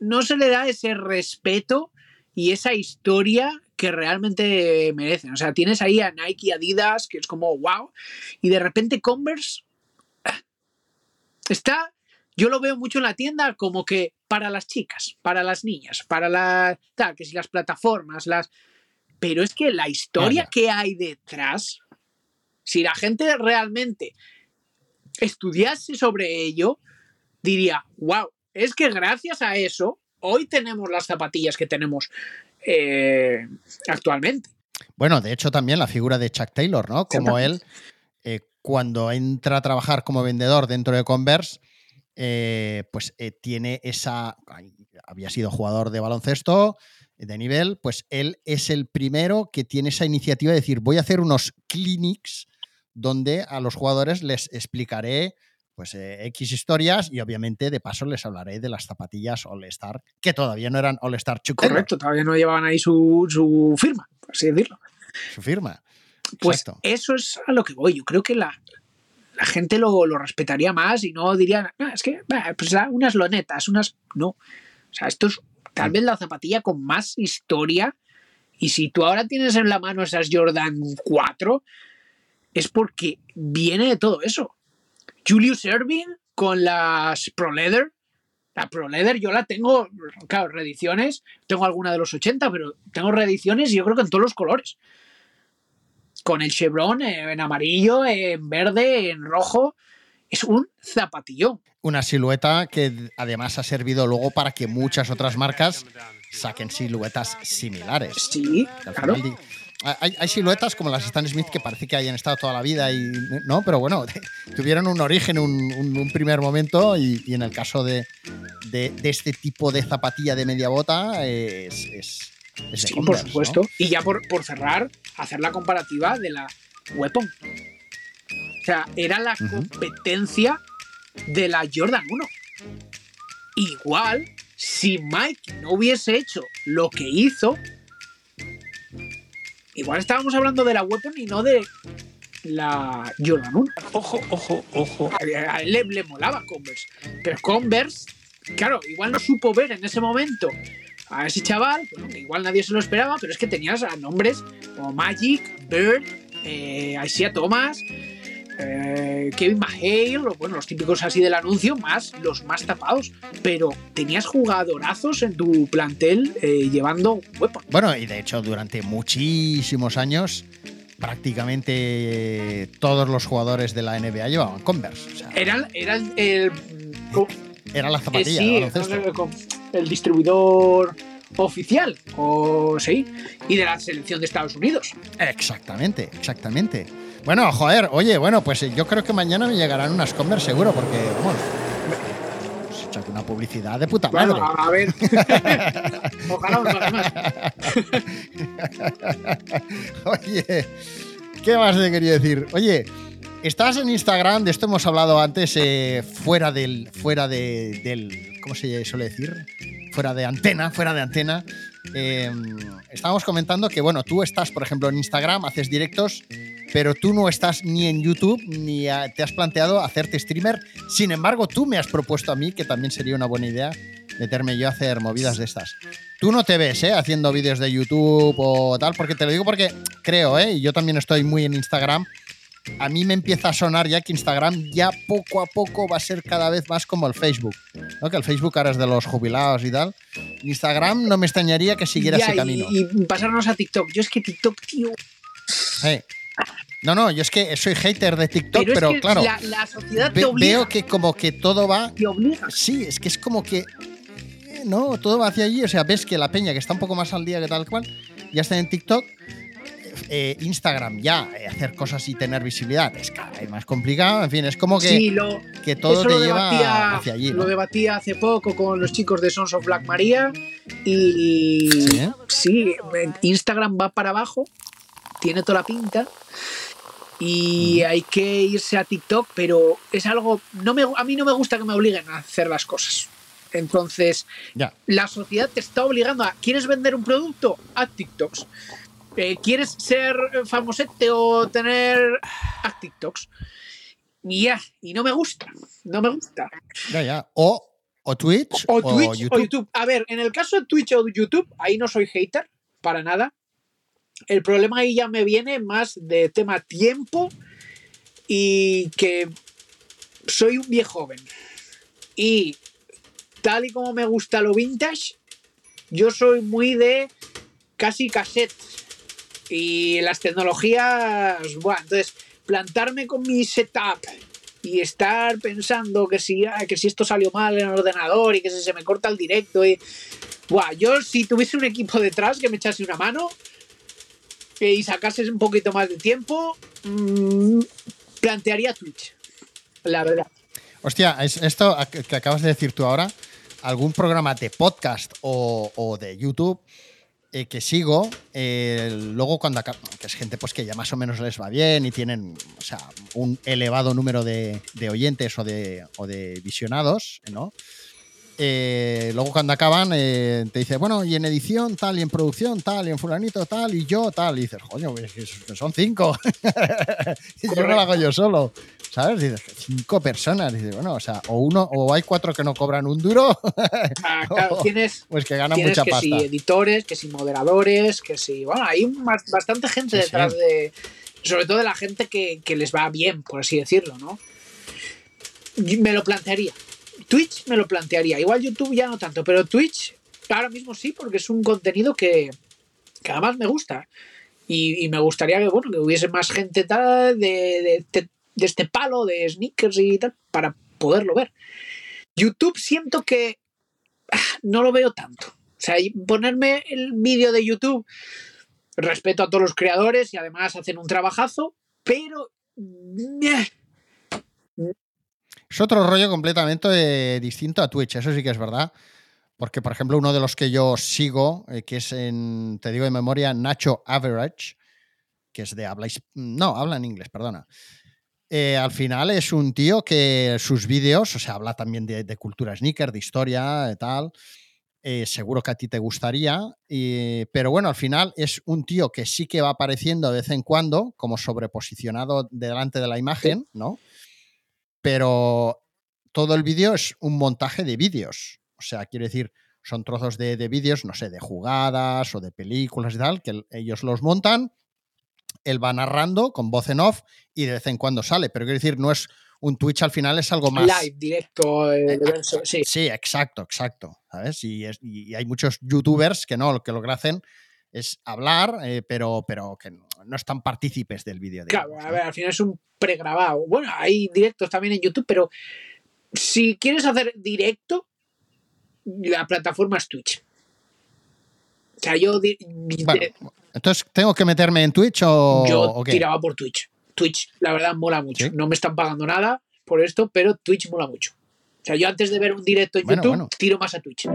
B: no se le da ese respeto y esa historia que realmente merecen. O sea, tienes ahí a Nike Adidas, que es como wow, y de repente Converse ah, está, yo lo veo mucho en la tienda como que para las chicas, para las niñas, para la tal, que si las plataformas, las pero es que la historia
A: Vaya.
B: que hay detrás, si la gente realmente estudiase sobre ello, diría, wow, es que gracias a eso, hoy tenemos las zapatillas que tenemos eh, actualmente.
A: Bueno, de hecho también la figura de Chuck Taylor, ¿no? Como él, eh, cuando entra a trabajar como vendedor dentro de Converse, eh, pues eh, tiene esa... Había sido jugador de baloncesto de nivel, pues él es el primero que tiene esa iniciativa de decir, voy a hacer unos clinics donde a los jugadores les explicaré pues eh, X historias y obviamente de paso les hablaré de las zapatillas All Star, que todavía no eran All Star Taylor,
B: Correcto, todavía no llevaban ahí su, su firma, por así decirlo.
A: su firma.
B: Pues
A: Exacto.
B: eso es a lo que voy. Yo creo que la, la gente lo, lo respetaría más y no dirían, "Ah, es que pues unas lonetas, unas. No. O sea, esto es tal vez la zapatilla con más historia. Y si tú ahora tienes en la mano esas Jordan 4, es porque viene de todo eso. Julius Erving con las Pro Leather. La Pro Leather yo la tengo, claro, reediciones. Tengo alguna de los 80, pero tengo reediciones y yo creo que en todos los colores con el chevron en amarillo, en verde, en rojo. Es un zapatillón.
A: una silueta que además ha servido luego para que muchas otras marcas saquen siluetas similares.
B: Sí, claro.
A: hay, hay siluetas como las Stan Smith que parece que hayan estado toda la vida y no, pero bueno, (laughs) tuvieron un origen, un, un- un primer momento y, y en el caso de, de- de este tipo de zapatilla de media bota es, es, es
B: Sí,
A: Converse,
B: por
A: ¿no?
B: supuesto. Y ya por, por cerrar, hacer la comparativa de la Weapon. O sea, era la competencia de la Jordan 1. Igual, si Mike no hubiese hecho lo que hizo, igual estábamos hablando de la Weapon y no de la Jordan 1.
G: Ojo, ojo, ojo.
B: A a él le, le molaba Converse. Pero Converse, claro, igual no supo ver en ese momento a ese chaval, bueno, que igual nadie se lo esperaba, pero es que tenías a nombres como Magic, Bird, eh, Isaiah Thomas, eh, Kevin McHale, o, bueno, los típicos así del anuncio, más los más tapados. Pero tenías jugadorazos en tu plantel eh, llevando Weapon.
A: Bueno, y de hecho durante muchísimos años prácticamente todos los jugadores de la NBA llevaban Converse. O sea,
B: Era, era el, el-
A: era la
B: Eh,
A: zapatilla
B: sí, no sé, con el distribuidor oficial, o sí, y de la selección de Estados Unidos.
A: Exactamente, exactamente. Bueno, joder, oye, bueno, pues yo creo que mañana me llegarán unas Converse seguro, porque, vamos, echa una publicidad de puta madre.
B: Bueno, a, ver. (laughs) Ojalá más. (laughs)
A: Oye, ¿qué más te quería decir? Oye, estás en Instagram, de esto hemos hablado antes, eh, fuera del. fuera de, del. ¿Cómo se suele decir? Fuera de antena, fuera de antena. Eh, estábamos comentando que, bueno, tú estás, por ejemplo, en Instagram, haces directos, pero tú no estás ni en YouTube ni te has planteado hacerte streamer. Sin embargo, tú me has propuesto a mí que también sería una buena idea meterme yo a hacer movidas de estas. Tú no te ves, ¿eh? Haciendo vídeos de YouTube o tal, porque te lo digo porque creo, ¿eh? Y yo también estoy muy en Instagram. A mí me empieza a sonar ya que Instagram ya poco a poco va a ser cada vez más como el Facebook. ¿no? Que el Facebook ahora es de los jubilados y tal. Instagram no me extrañaría que siguiera
B: Ya,
A: ese
B: y-
A: camino.
B: Y, pasarnos a TikTok. Yo es que TikTok, tío.
A: No, no, yo es que soy hater de TikTok,
B: Pero,
A: pero,
B: es que
A: claro,
B: la, la sociedad te obliga.
A: veo que como que todo va
B: Te obliga.
A: Sí, es que es como que. eh, No, todo va hacia allí. O sea, ves que la peña que está un poco más al día que tal cual, ya está en TikTok. Eh, Instagram ya, eh, hacer cosas y tener visibilidad es cada vez más complicado. En fin, es como que,
B: sí, lo,
A: que todo te
B: lo
A: lleva
B: debatía,
A: hacia allí.
B: Lo debatía hace poco con los chicos de Sons of Black Maria y
A: Sí,
B: sí, Instagram va para abajo, tiene toda la pinta y hay que irse a TikTok, pero es algo no me a mí no me gusta que me obliguen a hacer las cosas. Entonces,
A: Ya.
B: la sociedad te está obligando a ¿quieres vender un producto? A TikToks. Eh, ¿Quieres ser famosete o tener a TikToks? Y ya, y no me gusta, no me gusta.
A: Ya, ya. O, o Twitch
B: O
A: o,
B: Twitch
A: YouTube.
B: o YouTube. A ver, en el caso de Twitch o YouTube, ahí no soy hater, para nada. El problema ahí ya me viene más de tema tiempo y que soy un viejo joven. Y tal y como me gusta lo vintage, yo soy muy de casi cassette. Y las tecnologías, bueno, entonces plantarme con mi setup y estar pensando que si, que si esto salió mal en el ordenador y que si se me corta el directo y... Buah, yo si tuviese un equipo detrás que me echase una mano eh, y sacase un poquito más de tiempo, mm, plantearía Twitch. La verdad.
A: Hostia, es esto que acabas de decir tú ahora, algún programa de podcast o de YouTube eh, que sigo, eh, luego cuando acaba, que es gente pues que ya más o menos les va bien y tienen o sea, un elevado número de, oyentes o de, o de visionados, ¿no? Eh, luego cuando acaban te dice, bueno, y en edición tal, y en producción tal, y en fulanito tal, y yo tal, y dices, coño, es que son cinco. (laughs) y yo no lo hago yo solo. ¿Sabes? Dices, cinco personas. Dices, bueno, o sea, o uno, o hay cuatro que no cobran un duro,
B: Ah, (laughs) claro, tienes,
A: pues que ganan
B: tienes
A: mucha
B: que
A: pasta.
B: si editores, que si moderadores, que si... Bueno, hay bastante gente
A: Sí,
B: detrás
A: sí.
B: de... Sobre todo de la gente que, que les va bien, por así decirlo, ¿no? Me lo plantearía. Twitch me lo plantearía. Igual YouTube ya no tanto, pero Twitch ahora mismo sí, porque es un contenido que, que además me gusta. Y, y me gustaría que, bueno, que hubiese más gente tal de, de- de- de este palo de sneakers y tal para poderlo ver. YouTube siento que ah, no lo veo tanto. O sea, ponerme el vídeo de YouTube respeto a todos los creadores y además hacen un trabajazo, pero... eh,
A: Es otro rollo completamente eh, distinto a Twitch, eso sí que es verdad. Porque, por ejemplo, uno de los que yo sigo, eh, que es en, te digo de memoria, Nacho Average, que es de habla. No, habla en inglés, perdona. Eh, al final es un tío que sus vídeos, o sea, habla también de, de cultura sneaker, de historia y tal. eh, seguro que a ti te gustaría. y- pero bueno, al final es un tío que sí que va apareciendo de vez en cuando, como sobreposicionado delante de la imagen, ¿no? Pero todo el vídeo es un montaje de vídeos. O sea, quiero decir, son trozos de, de vídeos, no sé, de jugadas o de películas y tal, que el- ellos los montan, él va narrando con voz en off y de vez en cuando sale. Pero quiero decir, no es un Twitch al final, es algo más.
B: Live, directo, eh, verso, sí.
A: Sí, exacto, exacto. ¿Sabes? Y, es- y hay muchos youtubers que no, lo que lo que hacen es hablar, eh, pero, pero que no, no están partícipes del vídeo.
B: Claro, a ver, al final es un pregrabado. Bueno, hay directos también en YouTube, pero si quieres hacer directo, la plataforma es Twitch. Sea, yo,
A: Bueno, entonces, ¿tengo que meterme en Twitch o,
B: yo
A: o qué?
B: tiraba por Twitch. Twitch, la verdad, mola mucho.
A: ¿Sí?
B: No me están pagando nada por esto, pero Twitch mola mucho. O sea, yo antes de ver un directo en
A: Bueno,
B: YouTube,
A: bueno.
B: tiro más a Twitch.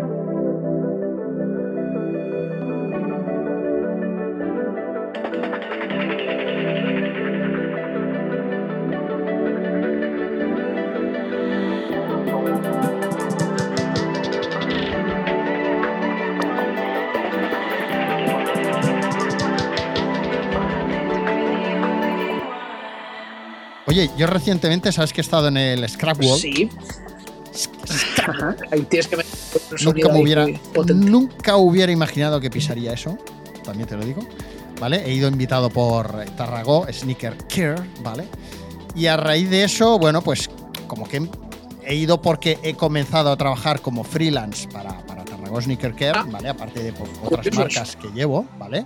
A: Oye, yo recientemente, ¿sabes que he estado en el Scrap World?
B: Sí. Ahí tienes que
A: Nunca me hubiera, nunca imaginado que pisaría eso, también te lo digo. ¿Vale? He ido invitado por Tarragó, Sneaker Care, ¿vale? Y a raíz de eso, bueno, pues como que he ido porque he comenzado a trabajar como freelance para, para Tarragó Sneaker Care,
B: Ah.
A: ¿vale? Aparte de por otras marcas que llevo, ¿vale?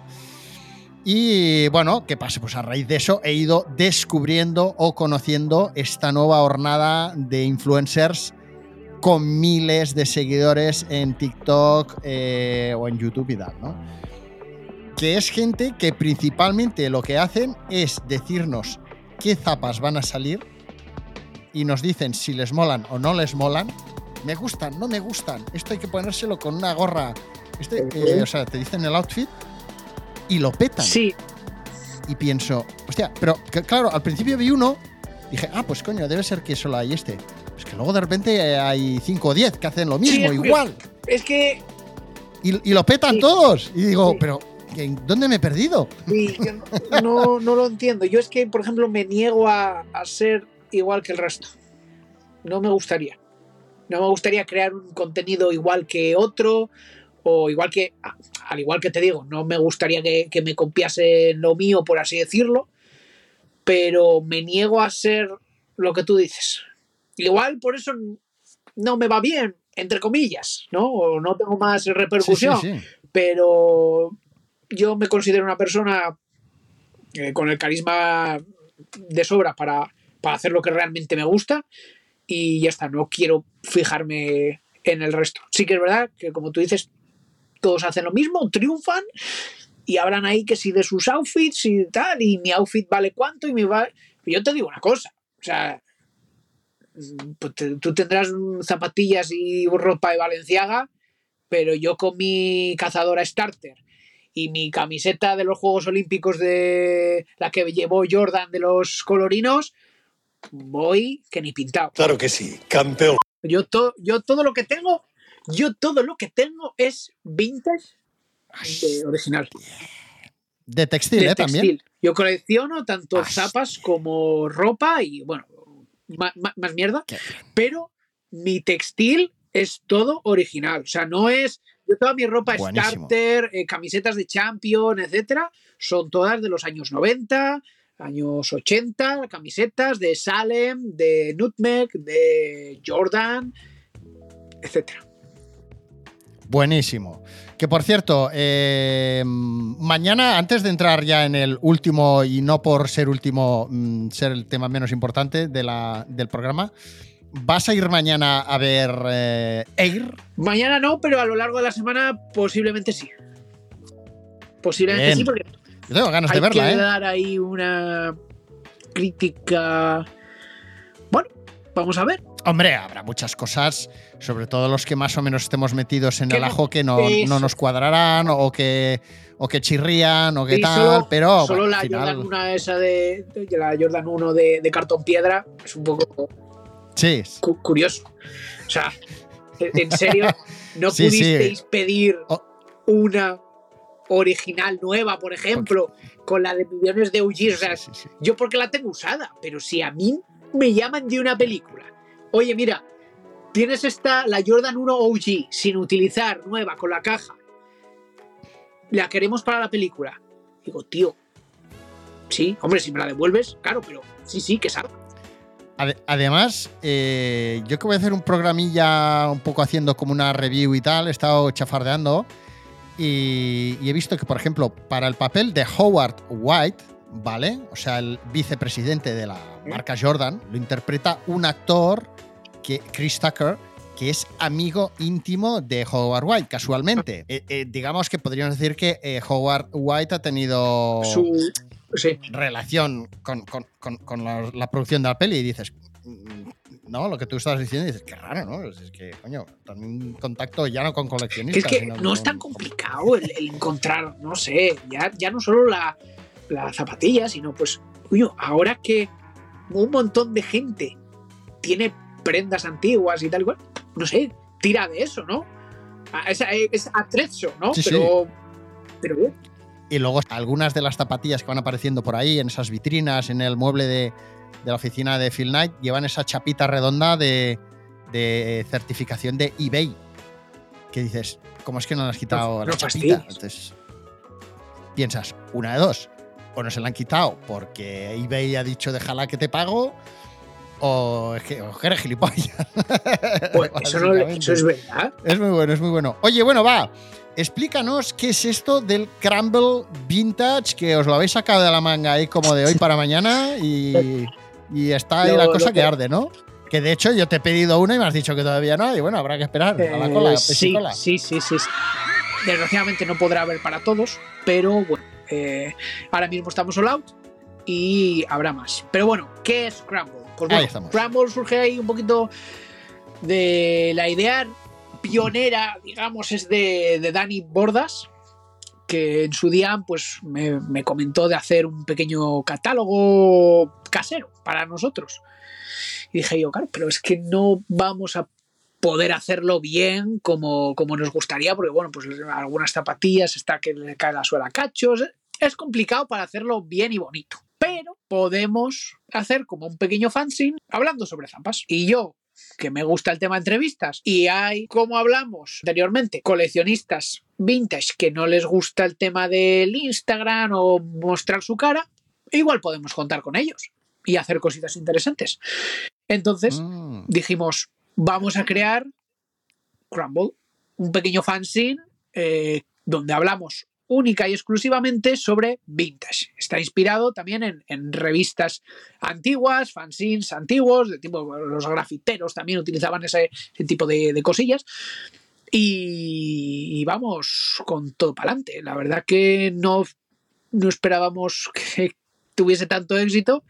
A: Y bueno, ¿qué pasa? Pues a raíz de eso he ido descubriendo o conociendo esta nueva hornada de influencers con miles de seguidores en TikTok eh, o en YouTube y tal, ¿no? Que es gente que principalmente lo que hacen es decirnos qué zapas van a salir y nos dicen si les molan o no les molan. Me gustan, no me gustan. Esto hay que ponérselo con una gorra. Este, eh, o sea, te dicen el outfit y lo petan
B: Sí,
A: y pienso, hostia, pero que, claro, al principio vi uno, dije, ah, pues coño, debe ser que solo hay este. Es que luego de repente eh, hay 5 o 10 que hacen lo mismo, igual.
B: es que
A: Y, y lo petan
B: Sí.
A: todos. Y digo,
B: Sí.
A: pero ¿en ¿dónde me he perdido?
B: Sí, yo no, no, no lo entiendo. Yo es que, por ejemplo, me niego a, a ser igual que el resto. No me gustaría. No me gustaría crear un contenido igual que otro. O igual que, al igual que te digo, no me gustaría que, que me copiase lo mío, por así decirlo. Pero me niego a ser lo que tú dices. Igual por eso no me va bien, entre comillas, ¿no? O no tengo más
A: Sí, sí,
B: repercusión
A: sí.
B: pero yo me considero una persona eh, con el carisma de sobra para, para hacer lo que realmente me gusta y ya está, no quiero fijarme en el resto. Sí que es verdad que como tú dices, todos hacen lo mismo, triunfan y hablan ahí que si de sus outfits y tal, y mi outfit vale cuánto y mi va... Yo te digo una cosa, o sea, mm, pues te- tú tendrás zapatillas y ropa de Valenciaga, pero yo con mi cazadora starter y mi camiseta de los Juegos Olímpicos de la que llevó Jordan de los colorinos, voy que ni pintado.
G: Claro que sí, campeón.
B: Yo, to- yo todo lo que tengo, yo todo lo que tengo es vintage de original.
A: De textil,
B: de
A: ¿eh? También.
B: Yo colecciono tanto zapas como ropa y bueno, más mierda,
A: Qué
B: pero mi textil es todo original. O sea, no es. Yo toda mi ropa
A: Buenísimo.
B: starter, eh, camisetas de Champion, etcétera, son todas de los años 90, años 80, camisetas de Salem, de Nutmeg, de Jordan, etcétera.
A: Buenísimo. Que por cierto, eh, mañana, antes de entrar ya en el último, y no por ser último, mm, ser el tema menos importante de la- del programa, ¿vas a ir mañana a ver eh, Air?
B: Mañana no, pero a lo largo de la semana posiblemente sí. Posiblemente
A: Bien.
B: sí, porque
A: Yo tengo ganas
B: hay
A: de verla,
B: que
A: ¿eh?
B: dar ahí una crítica. Bueno, vamos a ver.
A: Hombre, habrá muchas cosas, sobre todo los que más o menos estemos metidos en el ajo, que no, no nos cuadrarán o que, o que chirrían o que tal,
B: solo,
A: pero
B: solo
A: bueno,
B: la
A: final-
B: Jordan 1 esa de, de la Jordan 1 de, de cartón piedra es un poco
A: Sí,
B: cu- curioso. O sea, en serio, no (laughs)
A: Sí,
B: pudisteis pedir una original nueva, por ejemplo, con la de millones de UGs. O sea, yo porque la tengo usada, pero si a mí me llaman de una película, oye, mira, tienes esta, la Jordan 1 OG, sin utilizar, nueva, con la caja, la queremos para la película. Digo, tío, sí, hombre, si me la devuelves, claro, pero sí, sí, que salga.
A: Ade- Además, eh, yo que voy a hacer un programilla un poco haciendo como una review y tal, he estado chafardeando y, y he visto que, por ejemplo, para el papel de Howard White, ¿vale? O sea, el vicepresidente de la marca Jordan, lo interpreta un actor, que, Chris Tucker, que es amigo íntimo de Howard White, casualmente. Eh, eh, digamos que podríamos decir que eh, Howard White ha tenido
B: Su, sí,
A: relación con, con- con- con la, la producción de la peli y dices, mm, no, lo que tú estabas diciendo, dices, qué raro, ¿no? Es es que, coño, también un contacto ya no con coleccionistas.
B: es que
A: sino
B: no es tan complicado el, el encontrar, no sé, ya, ya no solo la, la zapatilla, sino pues, coño, ahora que un montón de gente tiene prendas antiguas y tal y cual, no sé, tira de eso, ¿no? Es, es atrecho, ¿no?
A: Sí, sí.
B: pero, pero bien.
A: Y luego algunas de las zapatillas que van apareciendo por ahí, en esas vitrinas, en el mueble de, de la oficina de Phil Knight, llevan esa chapita redonda de, de certificación de eBay. Que dices, ¿cómo es que no le has quitado
B: No-
A: la
B: no
A: chapita?
B: fastidies.
A: Entonces, piensas, una de dos. O no se la han quitado porque eBay ha dicho déjala que te pago, o es que, o que eres gilipollas. (laughs)
B: Pues eso, no,
A: Básicamente.
B: eso es verdad.
A: Es muy bueno, es muy bueno. Oye, bueno, va. Explícanos qué es esto del Crumble Vintage, que os lo habéis sacado de la manga ahí como de hoy para mañana y, y está ahí (laughs) la cosa que
B: que-
A: arde, ¿no? Que de hecho yo te he pedido una y me has dicho que todavía no, y bueno, habrá que esperar a la
B: Eh, sí, sí, sí, sí, sí. Desgraciadamente no podrá haber para todos, pero bueno, eh, ahora mismo estamos all out y habrá más. Pero bueno, ¿qué es Scramble? Pues
A: Ahí
B: bueno,
A: estamos.
B: Surge ahí un poquito de la idea pionera, digamos, es de, de Dani Bordas, que en su día pues me, me comentó de hacer un pequeño catálogo casero para nosotros. Y dije yo, claro, pero es que no vamos a poder hacerlo bien como, como nos gustaría, porque bueno, pues algunas zapatillas está que le cae la suela a cachos. Es complicado para hacerlo bien y bonito. Pero podemos hacer como un pequeño fanzine hablando sobre zampas. Y yo, que me gusta el tema de entrevistas, y hay, como hablamos anteriormente, coleccionistas vintage que no les gusta el tema del Instagram o mostrar su cara, igual podemos contar con ellos y hacer cositas interesantes. Entonces,
A: Mm.
B: dijimos, vamos a crear Crumble, un pequeño fanzine eh, donde hablamos única y exclusivamente sobre vintage. Está inspirado también en, en revistas antiguas, fanzines antiguos, de tipo los grafiteros también utilizaban ese, ese tipo de, de cosillas. Y, y vamos con todo para adelante. La verdad que no, no esperábamos que tuviese tanto éxito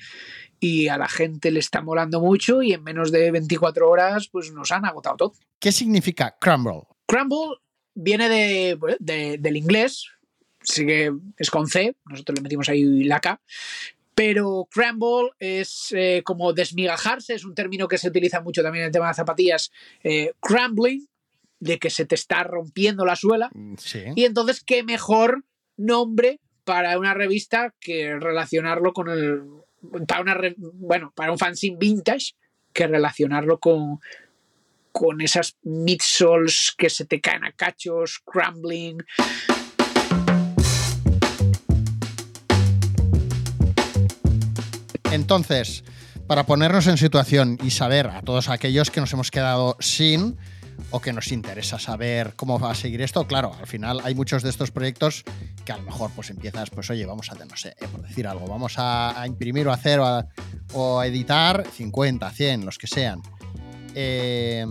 B: y a la gente le está molando mucho y en menos de 24 horas pues nos han agotado todo.
A: ¿Qué significa Crumble?
B: Crumble viene de, de- del inglés, sí que es con C, nosotros le metimos ahí la K, pero crumble es eh, como desmigajarse, es un término que se utiliza mucho también en el tema de zapatillas, eh, crumbling, de que se te está rompiendo la suela,
A: Mm, Sí.
B: y entonces qué mejor nombre para una revista que relacionarlo con el para una bueno para un fanzine vintage que relacionarlo con con esas midsoles que se te caen a cachos crumbling
A: Entonces, para ponernos en situación y saber a todos aquellos que nos hemos quedado sin o que nos interesa saber cómo va a seguir esto, claro, al final hay muchos de estos proyectos que a lo mejor pues empiezas, pues oye, vamos a, no sé, eh, por decir algo, vamos a, imprimir o hacer o a, a editar 50, 100, los que sean. Eh,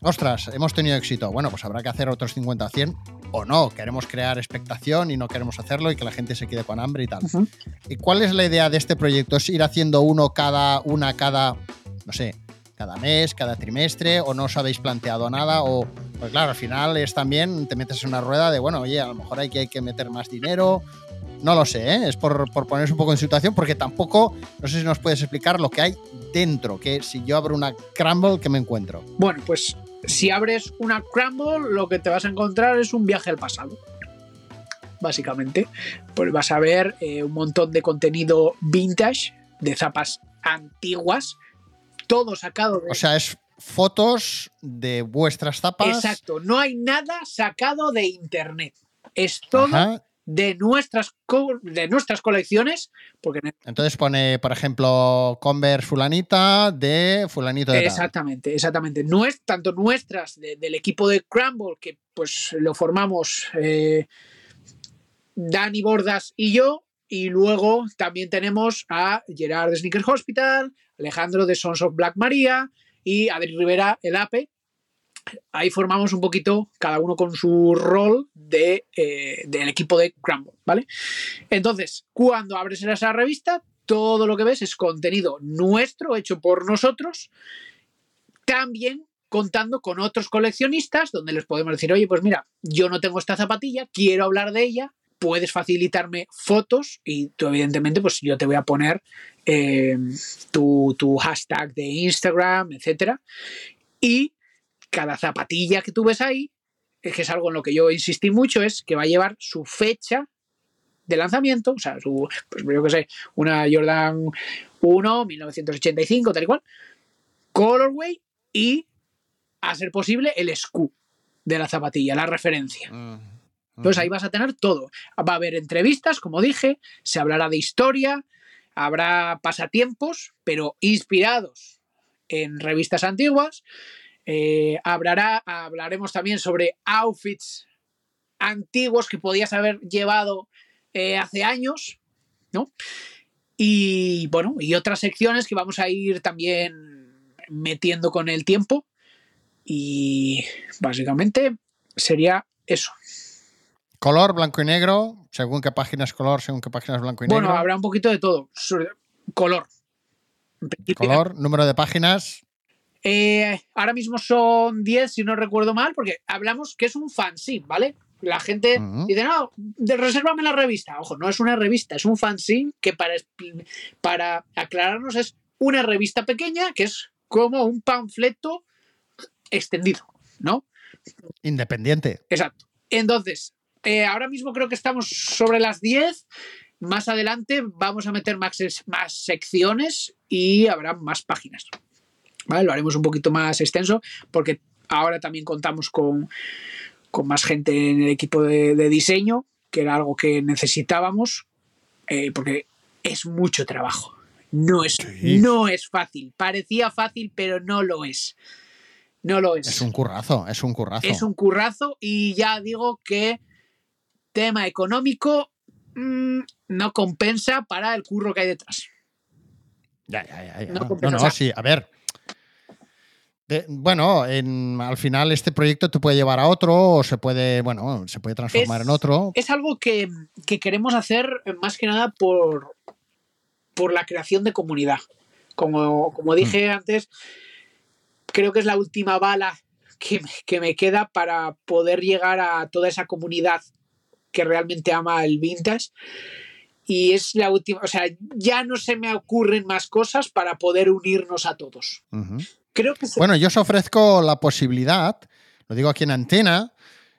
A: ostras, hemos tenido éxito. Bueno, pues habrá que hacer otros 50 o 100 o no. Queremos crear expectación y no queremos hacerlo y que la gente se quede con hambre y tal. ¿Y cuál es la idea de este proyecto? ¿Es ir haciendo uno cada, una cada, no sé, cada mes, cada trimestre? ¿O no os habéis planteado nada? O, pues claro, al final es también, te metes en una rueda de, bueno, oye, a lo mejor hay que, hay que meter más dinero. No lo sé, ¿eh? es por, por ponerse un poco en situación, porque tampoco, no sé si nos puedes explicar lo que hay dentro, que si yo abro una Crumble, ¿qué me encuentro?
B: Bueno, pues si abres una Crumble, lo que te vas a encontrar es un viaje al pasado. Básicamente. Pues vas a ver eh, un montón de contenido vintage, de zapas antiguas, todo sacado de.
A: O sea, es fotos de vuestras tapas.
B: Exacto, no hay nada sacado de internet. Es todo
A: Ajá.
B: De nuestras, de nuestras colecciones, porque
A: Entonces pone, por ejemplo, Converse fulanita de fulanito de tal.
B: Exactamente, exactamente. No es tanto nuestras de- del equipo de Crumble, que pues lo formamos eh, Dani Bordas y yo, y luego también tenemos a Gerard de Sneaker Hospital, Alejandro de Sons of Black Maria y Adri Rivera, el APE. Ahí formamos un poquito, cada uno con su rol de, eh, del equipo de Crumble, ¿vale? Entonces, cuando abres esa revista, todo lo que ves es contenido nuestro, hecho por nosotros, también contando con otros coleccionistas, donde les podemos decir, oye, pues mira, yo no tengo esta zapatilla, quiero hablar de ella, puedes facilitarme fotos y tú evidentemente, pues yo te voy a poner eh, tu, tu hashtag de Instagram, etcétera, y cada zapatilla que tú ves ahí, es que es algo en lo que yo insistí mucho, es que va a llevar su fecha de lanzamiento, o sea, su, pues yo que sé, una Jordan 1, 1985, tal y cual, colorway y, a ser posible, el SKU de la zapatilla, la referencia. Entonces ahí vas a tener todo. Va a haber entrevistas, como dije, se hablará de historia, habrá pasatiempos, pero inspirados en revistas antiguas. Eh, hablará, hablaremos también sobre outfits antiguos que podías haber llevado eh, hace años, ¿no? Y bueno, y otras secciones que vamos a ir también metiendo con el tiempo. Y básicamente sería eso.
A: Color, blanco y negro, según qué página es color, según qué página es blanco y
B: Bueno,
A: negro.
B: habrá un poquito de todo. Color.
A: Color, número de páginas.
B: Eh, ahora mismo son 10, si no recuerdo mal, porque hablamos que es un fanzine, ¿vale? La gente dice, no, resérvame la revista. Ojo, no es una revista, es un fanzine que para, para aclararnos es una revista pequeña que es como un panfleto extendido, ¿no?
A: Independiente.
B: Exacto. Entonces, eh, ahora mismo creo que estamos sobre las 10. Más adelante vamos a meter más, más secciones y habrá más páginas. ¿Vale? Lo haremos un poquito más extenso porque ahora también contamos con, con más gente en el equipo de, de diseño, que era algo que necesitábamos, eh, porque es mucho trabajo. No es,
A: Sí.
B: no es fácil. Parecía fácil, pero no lo es. No lo es.
A: Es un currazo, es un currazo.
B: Es un currazo y ya digo que tema económico mm, no compensa para el curro que hay detrás.
A: Ya, ya, ya, ya.
B: No
A: no, sí, a ver. De- bueno, en- al final este proyecto te puede llevar a otro o se puede, bueno, se puede transformar
B: Es-
A: en otro.
B: Es algo que, que queremos hacer eh, más que nada por, por la creación de comunidad. Como, como dije antes, creo que es la última bala que, me- que me queda para poder llegar a toda esa comunidad que realmente ama el vintage. Y es la última, o sea, ya no se me ocurren más cosas para poder unirnos a todos. Creo que
A: Bueno, yo os ofrezco la posibilidad, lo digo aquí en antena,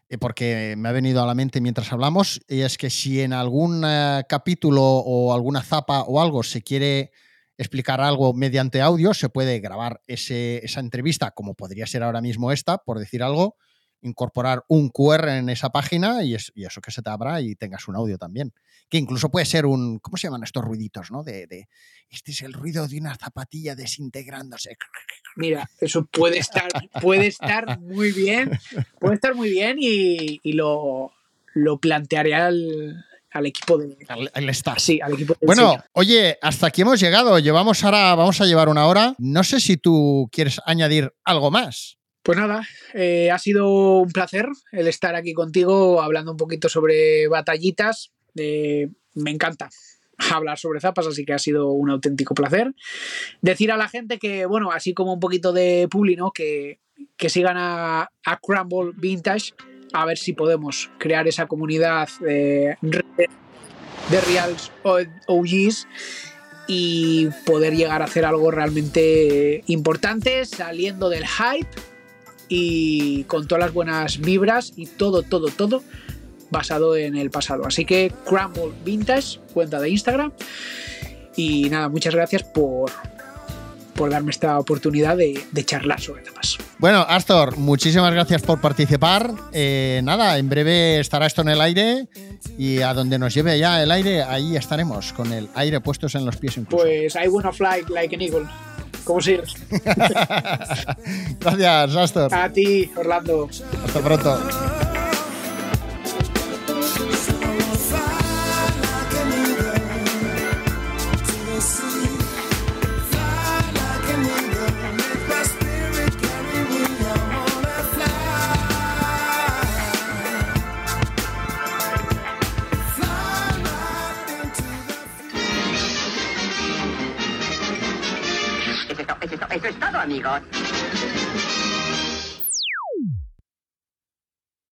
A: eh, porque me ha venido a la mente mientras hablamos, y es que si en algún eh, capítulo o alguna zapa o algo se quiere explicar algo mediante audio, se puede grabar ese- esa entrevista, como podría ser ahora mismo esta, por decir algo, incorporar un QR en esa página y, es- y eso que se te abra y tengas un audio también. Que incluso puede ser un, ¿cómo se llaman estos ruiditos, no? De, de, este es el ruido de una zapatilla desintegrándose.
B: Mira, eso puede estar, puede estar muy bien, puede estar muy bien y, y lo, lo plantearé al, al equipo de.
A: El staff.
B: Sí, al equipo de
A: Bueno, oye, hasta aquí hemos llegado. Llevamos ahora, vamos a llevar una hora. No sé si tú quieres añadir algo más.
B: Pues nada, eh, ha sido un placer el estar aquí contigo hablando un poquito sobre batallitas. Eh, me encanta hablar sobre zapas, así que ha sido un auténtico placer. Decir a la gente que, bueno, así como un poquito de publi, ¿no? Que, que sigan a, Crumble Vintage, a ver si podemos crear esa comunidad eh, de Reals OGs y poder llegar a hacer algo realmente importante, saliendo del hype y con todas las buenas vibras y todo, todo, todo basado en el pasado. Así que Crumble Vintage, cuenta de Instagram. Y nada, muchas gracias por, por darme esta oportunidad de, de charlar sobre temas.
A: Bueno, Astor, muchísimas gracias por participar. Eh, nada, en breve estará esto en el aire y a donde nos lleve ya el aire, ahí estaremos, con el aire puestos en los pies incluso.
B: Pues I wanna fly like an eagle. ¿Cómo sigues? (laughs)
A: gracias, Astor.
B: A ti, Orlando.
A: Hasta pronto.
F: Amigos.